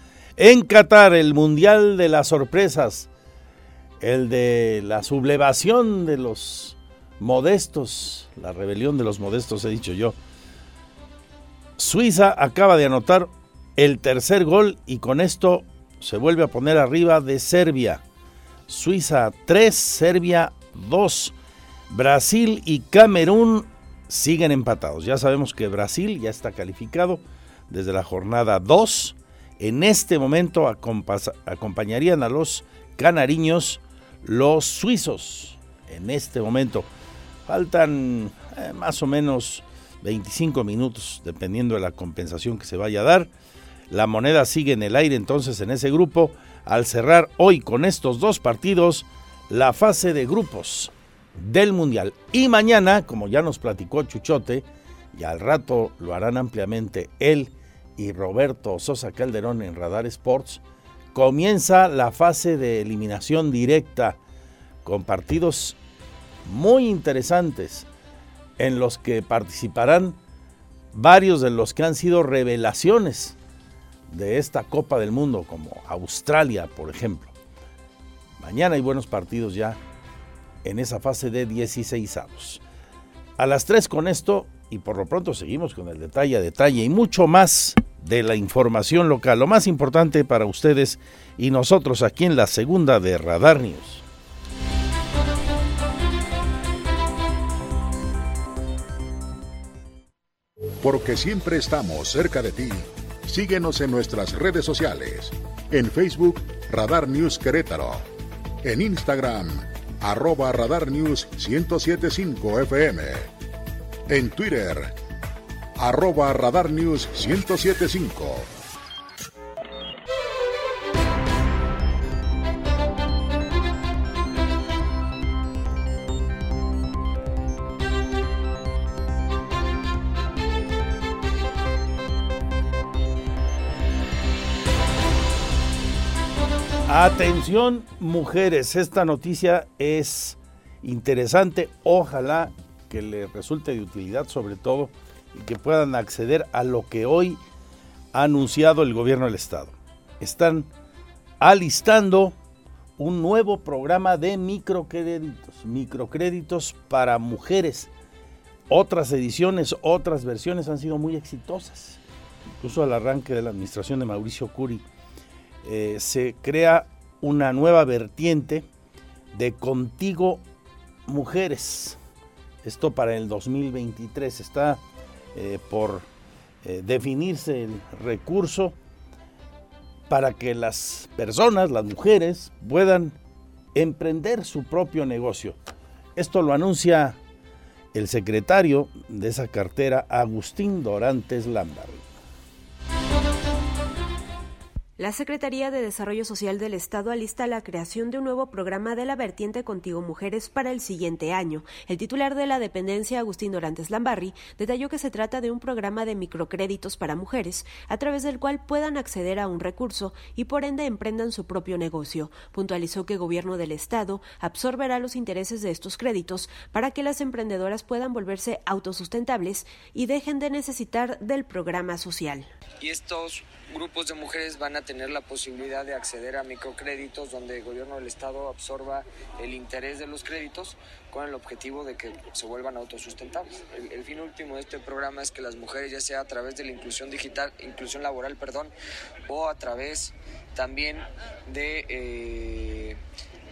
En Qatar, el Mundial de las Sorpresas, el de la sublevación de los modestos, la rebelión de los modestos, he dicho yo. Suiza acaba de anotar el tercer gol y con esto se vuelve a poner arriba de Serbia. Suiza 3, Serbia 2. Brasil y Camerún siguen empatados. Ya sabemos que Brasil ya está calificado desde la jornada 2 en este momento acompañarían a los canariños los suizos. En este momento faltan eh, más o menos 25 minutos, dependiendo de la compensación que se vaya a dar. La moneda sigue en el aire entonces en ese grupo al cerrar hoy con estos dos partidos la fase de grupos del Mundial. Y mañana, como ya nos platicó Chuchote, y al rato lo harán ampliamente él y Roberto Sosa Calderón en Radar Sports, comienza la fase de eliminación directa con partidos muy interesantes en los que participarán varios de los que han sido revelaciones de esta Copa del Mundo, como Australia, por ejemplo. Mañana hay buenos partidos ya en esa fase de 16 avos. A las 3 con esto y por lo pronto seguimos con el detalle a detalle y mucho más de la información local, lo más importante para ustedes y nosotros aquí en la segunda de Radar News. Porque siempre estamos cerca de ti, síguenos en nuestras redes sociales. En Facebook, Radar News Querétaro. En Instagram, arroba Radar News 1075 FM. En Twitter, arroba Radar News 1075. Atención mujeres, esta noticia es interesante, ojalá que les resulte de utilidad sobre todo y que puedan acceder a lo que hoy ha anunciado el gobierno del estado. Están alistando un nuevo programa de microcréditos, microcréditos para mujeres. Otras ediciones, otras versiones han sido muy exitosas. Incluso al arranque de la administración de Mauricio Curi eh, se crea una nueva vertiente de Contigo Mujeres. Esto para el 2023 está eh, por eh, definirse el recurso para que las personas, las mujeres, puedan emprender su propio negocio. Esto lo anuncia el secretario de esa cartera, Agustín Dorantes Lambert. La Secretaría de Desarrollo Social del Estado alista la creación de un nuevo programa de la vertiente Contigo Mujeres para el siguiente año. El titular de la dependencia, Agustín Dorantes Lambarri, detalló que se trata de un programa de microcréditos para mujeres, a través del cual puedan acceder a un recurso y por ende emprendan su propio negocio. Puntualizó que el gobierno del Estado absorberá los intereses de estos créditos para que las emprendedoras puedan volverse autosustentables y dejen de necesitar del programa social. Y estos grupos de mujeres van a tener la posibilidad de acceder a microcréditos donde el gobierno del Estado absorba el interés de los créditos con el objetivo de que se vuelvan autosustentables. El, fin último de este programa es que las mujeres, ya sea a través de la inclusión digital, inclusión laboral, perdón, o a través también de... Eh,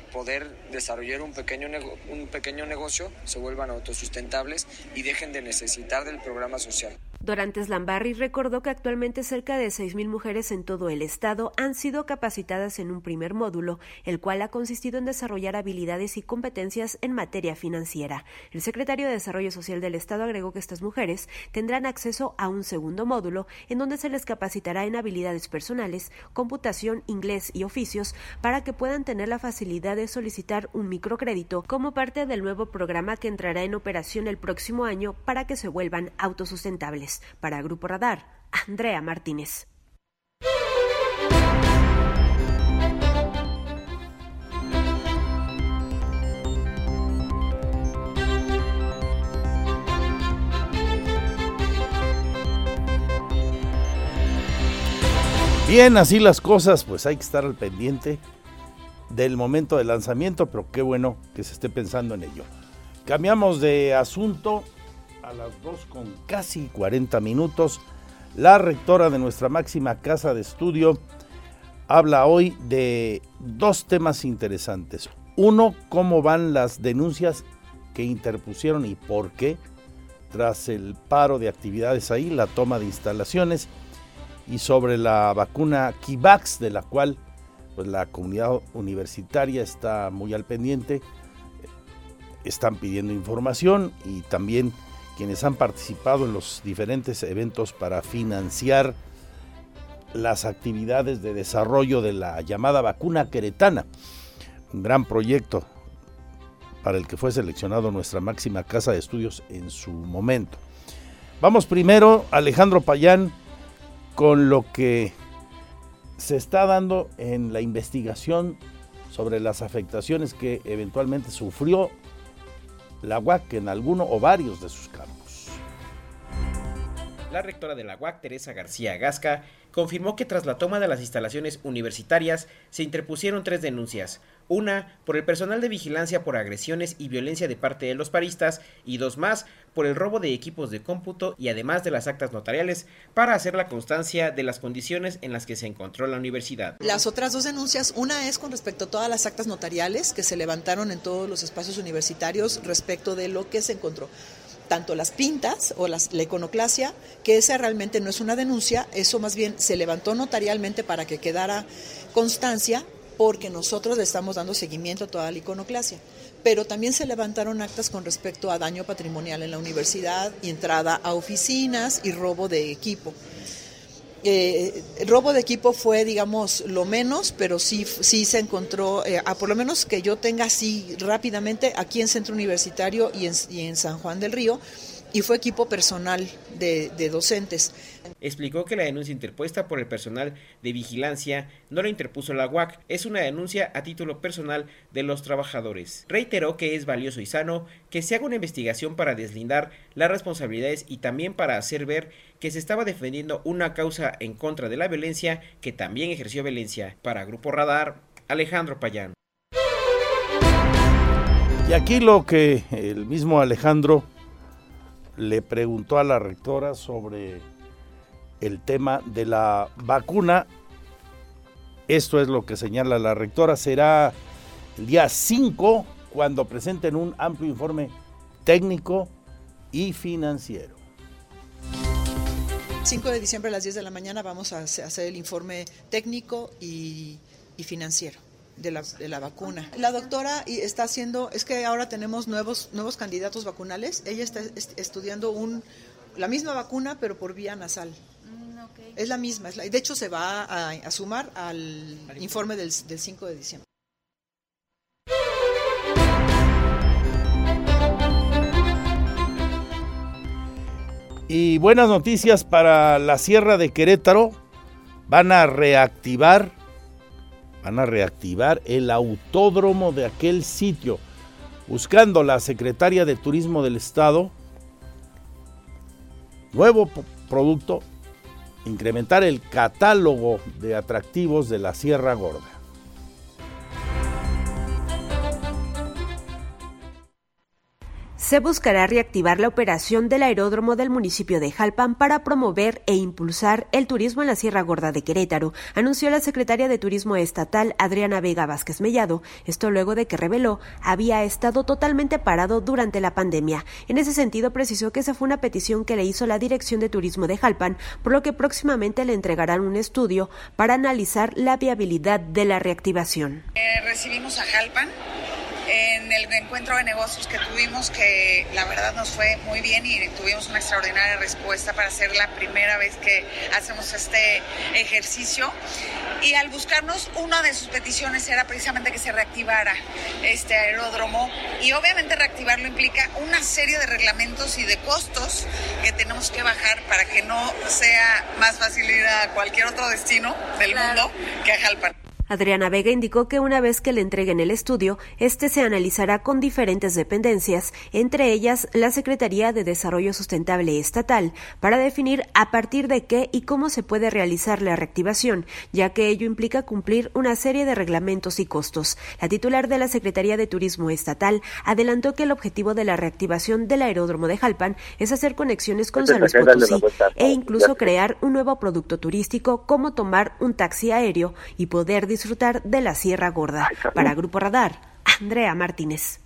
poder desarrollar un pequeño, un pequeño negocio, se vuelvan autosustentables y dejen de necesitar del programa social. Dorantes Lambarri recordó que actualmente cerca de 6.000 mujeres en todo el estado han sido capacitadas en un primer módulo, el cual ha consistido en desarrollar habilidades y competencias en materia financiera. El secretario de Desarrollo Social del estado agregó que estas mujeres tendrán acceso a un segundo módulo en donde se les capacitará en habilidades personales, computación, inglés y oficios para que puedan tener la facilidad de solicitar un microcrédito como parte del nuevo programa que entrará en operación el próximo año para que se vuelvan autosustentables. Para Grupo Radar, Andrea Martínez. Bien, así las cosas, pues hay que estar al pendiente del momento de lanzamiento, pero qué bueno que se esté pensando en ello. Cambiamos de asunto a las 2 con casi 40 minutos. La rectora de nuestra máxima casa de estudio habla hoy de dos temas interesantes. Uno, cómo van las denuncias que interpusieron y por qué tras el paro de actividades ahí, la toma de instalaciones y sobre la vacuna Kivax, de la cual pues, la comunidad universitaria está muy al pendiente. Están pidiendo información y también quienes han participado en los diferentes eventos para financiar las actividades de desarrollo de la llamada vacuna queretana, un gran proyecto para el que fue seleccionado nuestra máxima casa de estudios en su momento. Vamos primero, Alejandro Payán, con lo que se está dando en la investigación sobre las afectaciones que eventualmente sufrió la UAC en alguno o varios de sus campos. La rectora de la UAC, Teresa García Gasca, confirmó que tras la toma de las instalaciones universitarias se interpusieron tres denuncias, una por el personal de vigilancia por agresiones y violencia de parte de los paristas y dos más por el robo de equipos de cómputo y además de las actas notariales para hacer la constancia de las condiciones en las que se encontró la universidad. Las otras dos denuncias, una es con respecto a todas las actas notariales que se levantaron en todos los espacios universitarios respecto de lo que se encontró tanto las pintas o las, la iconoclasia, que esa realmente no es una denuncia, eso más bien se levantó notarialmente para que quedara constancia porque nosotros le estamos dando seguimiento a toda la iconoclasia. Pero también se levantaron actas con respecto a daño patrimonial en la universidad entrada a oficinas y robo de equipo. Eh, robo de equipo fue, digamos, lo menos, pero sí, sí se encontró, eh, a por lo menos que yo tenga así rápidamente, aquí en Centro Universitario y en, San Juan del Río, y fue equipo personal de, docentes. Explicó que la denuncia interpuesta por el personal de vigilancia no la interpuso la UAC, es una denuncia a título personal de los trabajadores. Reiteró que es valioso y sano que se haga una investigación para deslindar las responsabilidades y también para hacer ver que se estaba defendiendo una causa en contra de la violencia que también ejerció violencia. Para Grupo Radar, Alejandro Payán. Y aquí lo que el mismo Alejandro le preguntó a la rectora sobre el tema de la vacuna. Esto es lo que señala la rectora. Será el día 5 cuando presenten un amplio informe técnico y financiero. 5 de diciembre a las 10 de la mañana vamos a hacer el informe técnico y, financiero de la, de la, vacuna. La doctora está haciendo, es que ahora tenemos nuevos, nuevos candidatos vacunales. Ella está estudiando un, la misma vacuna, pero por vía nasal. Okay. Es la misma. Es la, de hecho, se va a, a sumar al informe del, del 5 de diciembre. Y buenas noticias para la Sierra de Querétaro. Van a reactivar van a reactivar el autódromo de aquel sitio, buscando la secretaria de Turismo del Estado, nuevo producto, incrementar el catálogo de atractivos de la Sierra Gorda. Se buscará reactivar la operación del aeródromo del municipio de Jalpan para promover e impulsar el turismo en la Sierra Gorda de Querétaro, anunció la secretaria de Turismo Estatal Adriana Vega Vázquez Mellado, esto luego de que reveló había estado totalmente parado durante la pandemia. En ese sentido, precisó que esa fue una petición que le hizo la Dirección de Turismo de Jalpan, por lo que próximamente le entregarán un estudio para analizar la viabilidad de la reactivación. Eh, recibimos a Jalpan en el encuentro de negocios que tuvimos, que la verdad nos fue muy bien y tuvimos una extraordinaria respuesta para ser la primera vez que hacemos este ejercicio. Y al buscarnos, una de sus peticiones era precisamente que se reactivara este aeródromo. Y obviamente reactivarlo implica una serie de reglamentos y de costos que tenemos que bajar para que no sea más fácil ir a cualquier otro destino del mundo que a Jalpan. Adriana Vega indicó que una vez que le entreguen el estudio, este se analizará con diferentes dependencias, entre ellas la Secretaría de Desarrollo Sustentable Estatal, para definir a partir de qué y cómo se puede realizar la reactivación, ya que ello implica cumplir una serie de reglamentos y costos. La titular de la Secretaría de Turismo Estatal adelantó que el objetivo de la reactivación del aeródromo de Jalpan es hacer conexiones con San Luis Potosí e incluso crear un nuevo producto turístico como tomar un taxi aéreo y poder disfrutar de la Sierra Gorda. Para Grupo Radar, Andrea Martínez.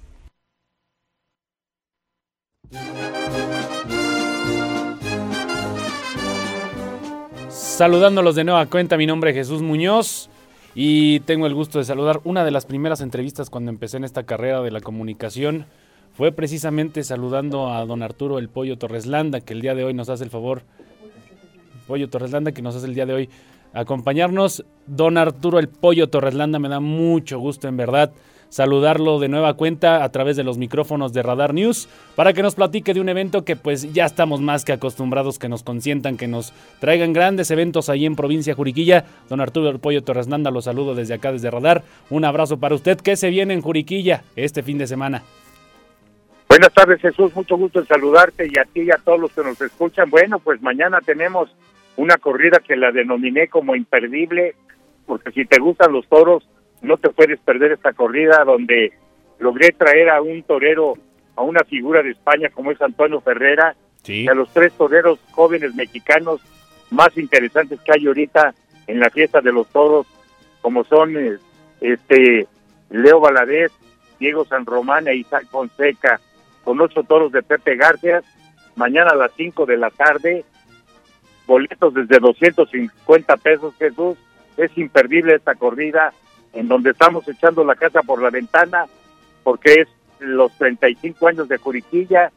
Saludándolos de nueva cuenta, mi nombre es Jesús Muñoz y tengo el gusto de saludar. Una de las primeras entrevistas cuando empecé en esta carrera de la comunicación fue precisamente saludando a don Arturo el Pollo Torreslanda, que el día de hoy nos hace el favor, Pollo Torreslanda, que nos hace el día de hoy acompañarnos. Don Arturo El Pollo Torreslanda, me da mucho gusto en verdad saludarlo de nueva cuenta a través de los micrófonos de Radar News para que nos platique de un evento que pues ya estamos más que acostumbrados que nos consientan, que nos traigan grandes eventos ahí en provincia Juriquilla. Don Arturo El Pollo Torresnanda lo saludo desde acá, desde Radar. Un abrazo para usted. ¿Qué se viene en Juriquilla este fin de semana? Buenas tardes Jesús, mucho gusto en saludarte y a ti y a todos los que nos escuchan. Bueno, pues mañana tenemos una corrida que la denominé como imperdible, porque si te gustan los toros, no te puedes perder esta corrida donde logré traer a un torero, a una figura de España como es Antonio Ferrera, y a los tres toreros jóvenes mexicanos más interesantes que hay ahorita en la fiesta de los toros, como son eh, este Leo Valadez, Diego San Román e Isaac Fonseca, con ocho toros de Pepe García, mañana a las cinco de la tarde, boletos desde 250 pesos, Jesús, es imperdible esta corrida, en donde estamos echando la casa por la ventana, porque es los 35 años de Juriquilla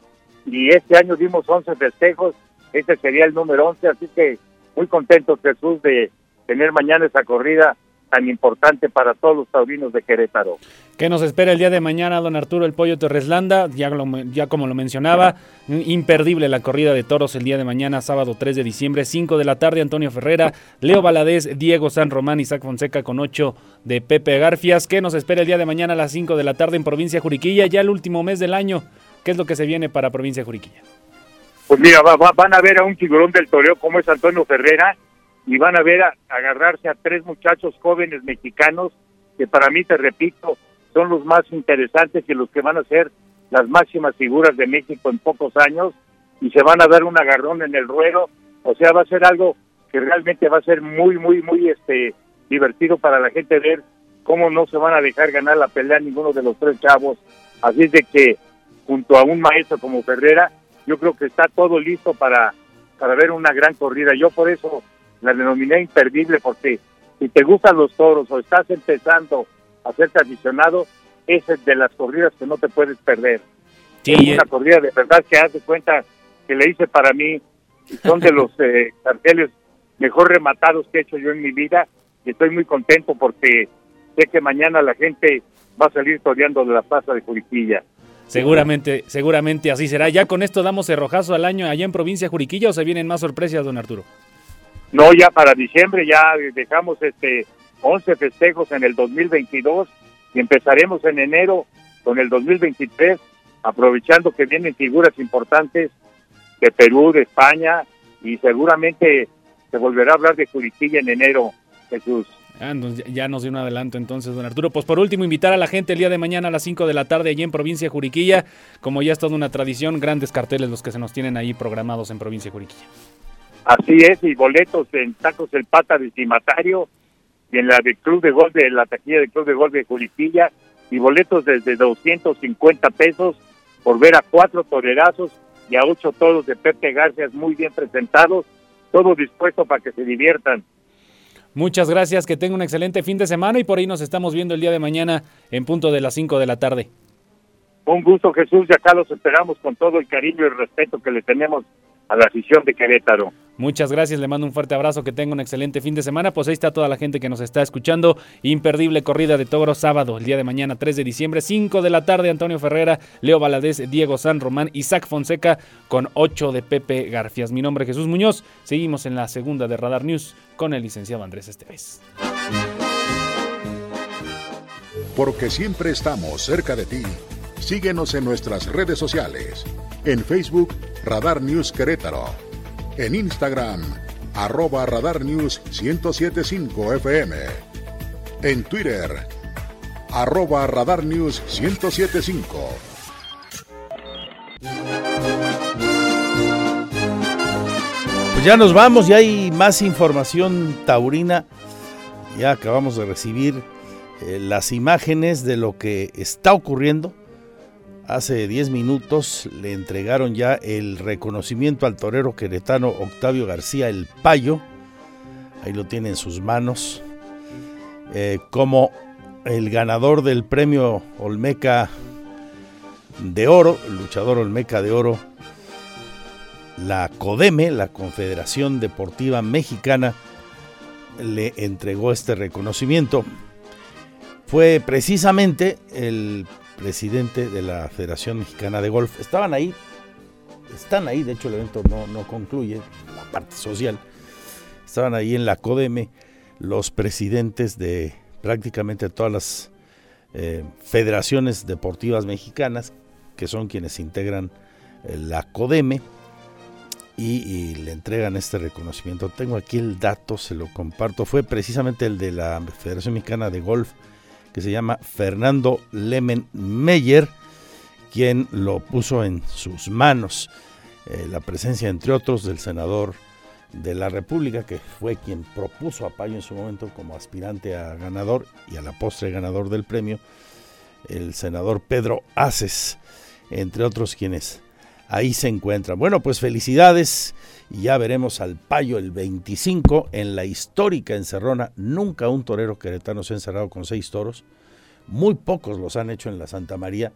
y este año dimos 11 festejos, este sería el número 11, así que muy contentos Jesús de tener mañana esa corrida tan importante para todos los taurinos de Querétaro. ¿Qué nos espera el día de mañana, don Arturo El Pollo Torreslanda? Ya, ya como lo mencionaba, imperdible la corrida de toros el día de mañana, sábado 3 de diciembre, 5 de la tarde, Antonio Ferrera, Leo Valadez, Diego San Román, Isaac Fonseca con 8 de Pepe Garfias. ¿Qué nos espera el día de mañana a las 5 de la tarde en Provincia Juriquilla, ya el último mes del año? ¿Qué es lo que se viene para Provincia Juriquilla? Pues mira, van a ver a un figurón del toreo como es Antonio Ferrera, y van a ver agarrarse a tres muchachos jóvenes mexicanos que para mí, te repito, son los más interesantes y los que van a ser las máximas figuras de México en pocos años y se van a dar un agarrón en el ruedo, o sea, va a ser algo que realmente va a ser muy, muy, muy este divertido para la gente ver cómo no se van a dejar ganar la pelea ninguno de los tres chavos. Así es de que junto a un maestro como Ferrera, yo creo que está todo listo para, para ver una gran corrida. Yo por eso la denominé imperdible porque si te gustan los toros o estás empezando a ser tradicionado, esa es de las corridas que no te puedes perder. Sí, es una corrida de verdad que haz de cuenta que le hice para mí, son de los *laughs* eh, carteles mejor rematados que he hecho yo en mi vida y estoy muy contento porque sé que mañana la gente va a salir toreando de la plaza de Juriquilla. Seguramente, seguramente así será. ¿Ya con esto damos cerrojazo al año allá en provincia Juriquilla o se vienen más sorpresas, don Arturo? No, ya para diciembre ya dejamos este 11 festejos en el 2022 y empezaremos en enero con el 2023, aprovechando que vienen figuras importantes de Perú, de España y seguramente se volverá a hablar de Juriquilla en enero, Jesús. Ah, ya nos dio un adelanto entonces, don Arturo. Pues por último, invitar a la gente el día de mañana a las 5 de la tarde allí en Provincia Juriquilla. Como ya es toda una tradición, grandes carteles los que se nos tienen ahí programados en Provincia Juriquilla. Así es, y boletos en Tacos El Pata de Cimatario y en la de Club de Gol de la taquilla del Club de Gol de Juripilla y boletos desde 250 pesos por ver a cuatro torerazos y a ocho toros de Pepe García muy bien presentados, todo dispuesto para que se diviertan. Muchas gracias, que tenga un excelente fin de semana y por ahí nos estamos viendo el día de mañana en punto de las 5 de la tarde. Un gusto Jesús y acá los esperamos con todo el cariño y el respeto que le tenemos a la afición de Querétaro. Muchas gracias, le mando un fuerte abrazo, que tenga un excelente fin de semana. Pues ahí está toda la gente que nos está escuchando. Imperdible corrida de toros sábado, el día de mañana, 3 de diciembre, 5 de la tarde. Antonio Ferrera, Leo Valadez, Diego San Román, Isaac Fonseca con 8 de Pepe Garfias. Mi nombre es Jesús Muñoz. Seguimos en la segunda de Radar News con el licenciado Andrés Esteves. Porque siempre estamos cerca de ti. Síguenos en nuestras redes sociales. En Facebook, Radar News Querétaro. En Instagram, arroba Radar News 1075 FM. En Twitter, arroba Radar News 1075. Pues ya nos vamos, ya hay más información taurina. Ya acabamos de recibir eh, las imágenes de lo que está ocurriendo Hace 10 minutos le entregaron ya el reconocimiento al torero queretano Octavio García el Payo. Ahí lo tiene en sus manos. Eh, como el ganador del premio Olmeca de Oro, luchador Olmeca de Oro, la CODEME, la Confederación Deportiva Mexicana, le entregó este reconocimiento. Fue precisamente el presidente de la Federación Mexicana de Golf. Estaban ahí, están ahí, de hecho el evento no, no concluye, la parte social. Estaban ahí en la CODEME los presidentes de prácticamente todas las eh, federaciones deportivas mexicanas, que son quienes integran eh, la CODEME, y, y, le entregan este reconocimiento. Tengo aquí el dato, se lo comparto. Fue precisamente el de la Federación Mexicana de Golf, que se llama Fernando Lemen Meyer, quien lo puso en sus manos. Eh, la presencia, entre otros, del senador de la República, que fue quien propuso a Payo en su momento como aspirante a ganador y a la postre ganador del premio, el senador Pedro Aces, entre otros quienes ahí se encuentran. Bueno, pues felicidades y ya veremos al Payo el 25 en la histórica encerrona. Nunca un torero queretano se ha encerrado con seis toros. Muy pocos los han hecho en la Santa María.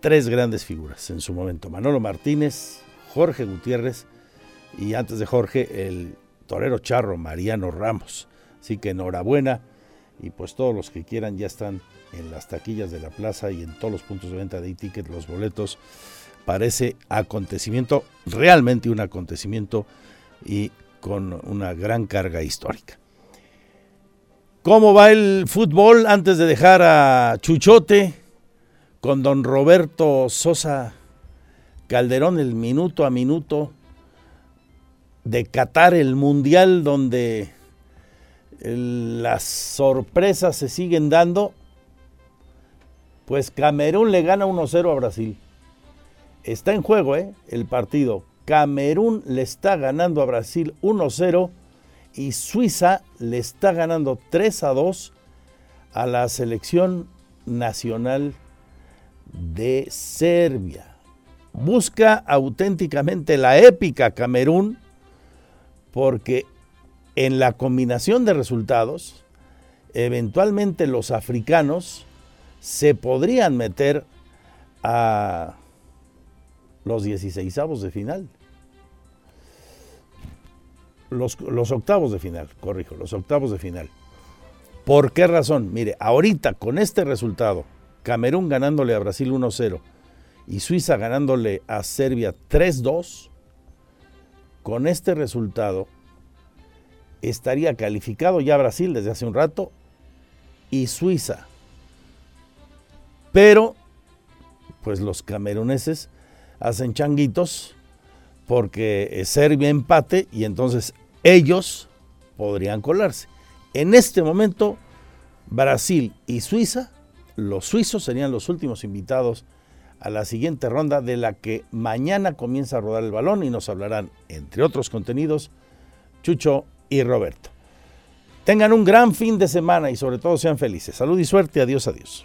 Tres grandes figuras en su momento. Manolo Martínez, Jorge Gutiérrez y antes de Jorge el torero charro Mariano Ramos. Así que enhorabuena y pues todos los que quieran ya están en las taquillas de la plaza y en todos los puntos de venta de e-ticket, los boletos parece acontecimiento, realmente un acontecimiento y con una gran carga histórica. ¿Cómo va el fútbol antes de dejar a Chuchote con don Roberto Sosa Calderón el minuto a minuto de Qatar, el mundial donde las sorpresas se siguen dando? Pues Camerún le gana 1-0 a Brasil está en juego ¿eh? el partido. Camerún le está ganando a Brasil 1-0 y Suiza le está ganando 3-2 a la selección nacional de Serbia. Busca auténticamente la épica Camerún porque en la combinación de resultados, eventualmente los africanos se podrían meter a los 16 de final. Los, los, octavos de final, corrijo, los octavos de final. ¿Por qué razón? Mire, ahorita con este resultado, Camerún ganándole a Brasil 1-0 y Suiza ganándole a Serbia 3-2, con este resultado estaría calificado ya Brasil desde hace un rato y Suiza. Pero, pues los cameruneses hacen changuitos porque Serbia empate y entonces ellos podrían colarse. En este momento, Brasil y Suiza, los suizos serían los últimos invitados a la siguiente ronda de la que mañana comienza a rodar el balón y nos hablarán, entre otros contenidos, Chucho y Roberto. Tengan un gran fin de semana y sobre todo sean felices. Salud y suerte. Adiós, adiós.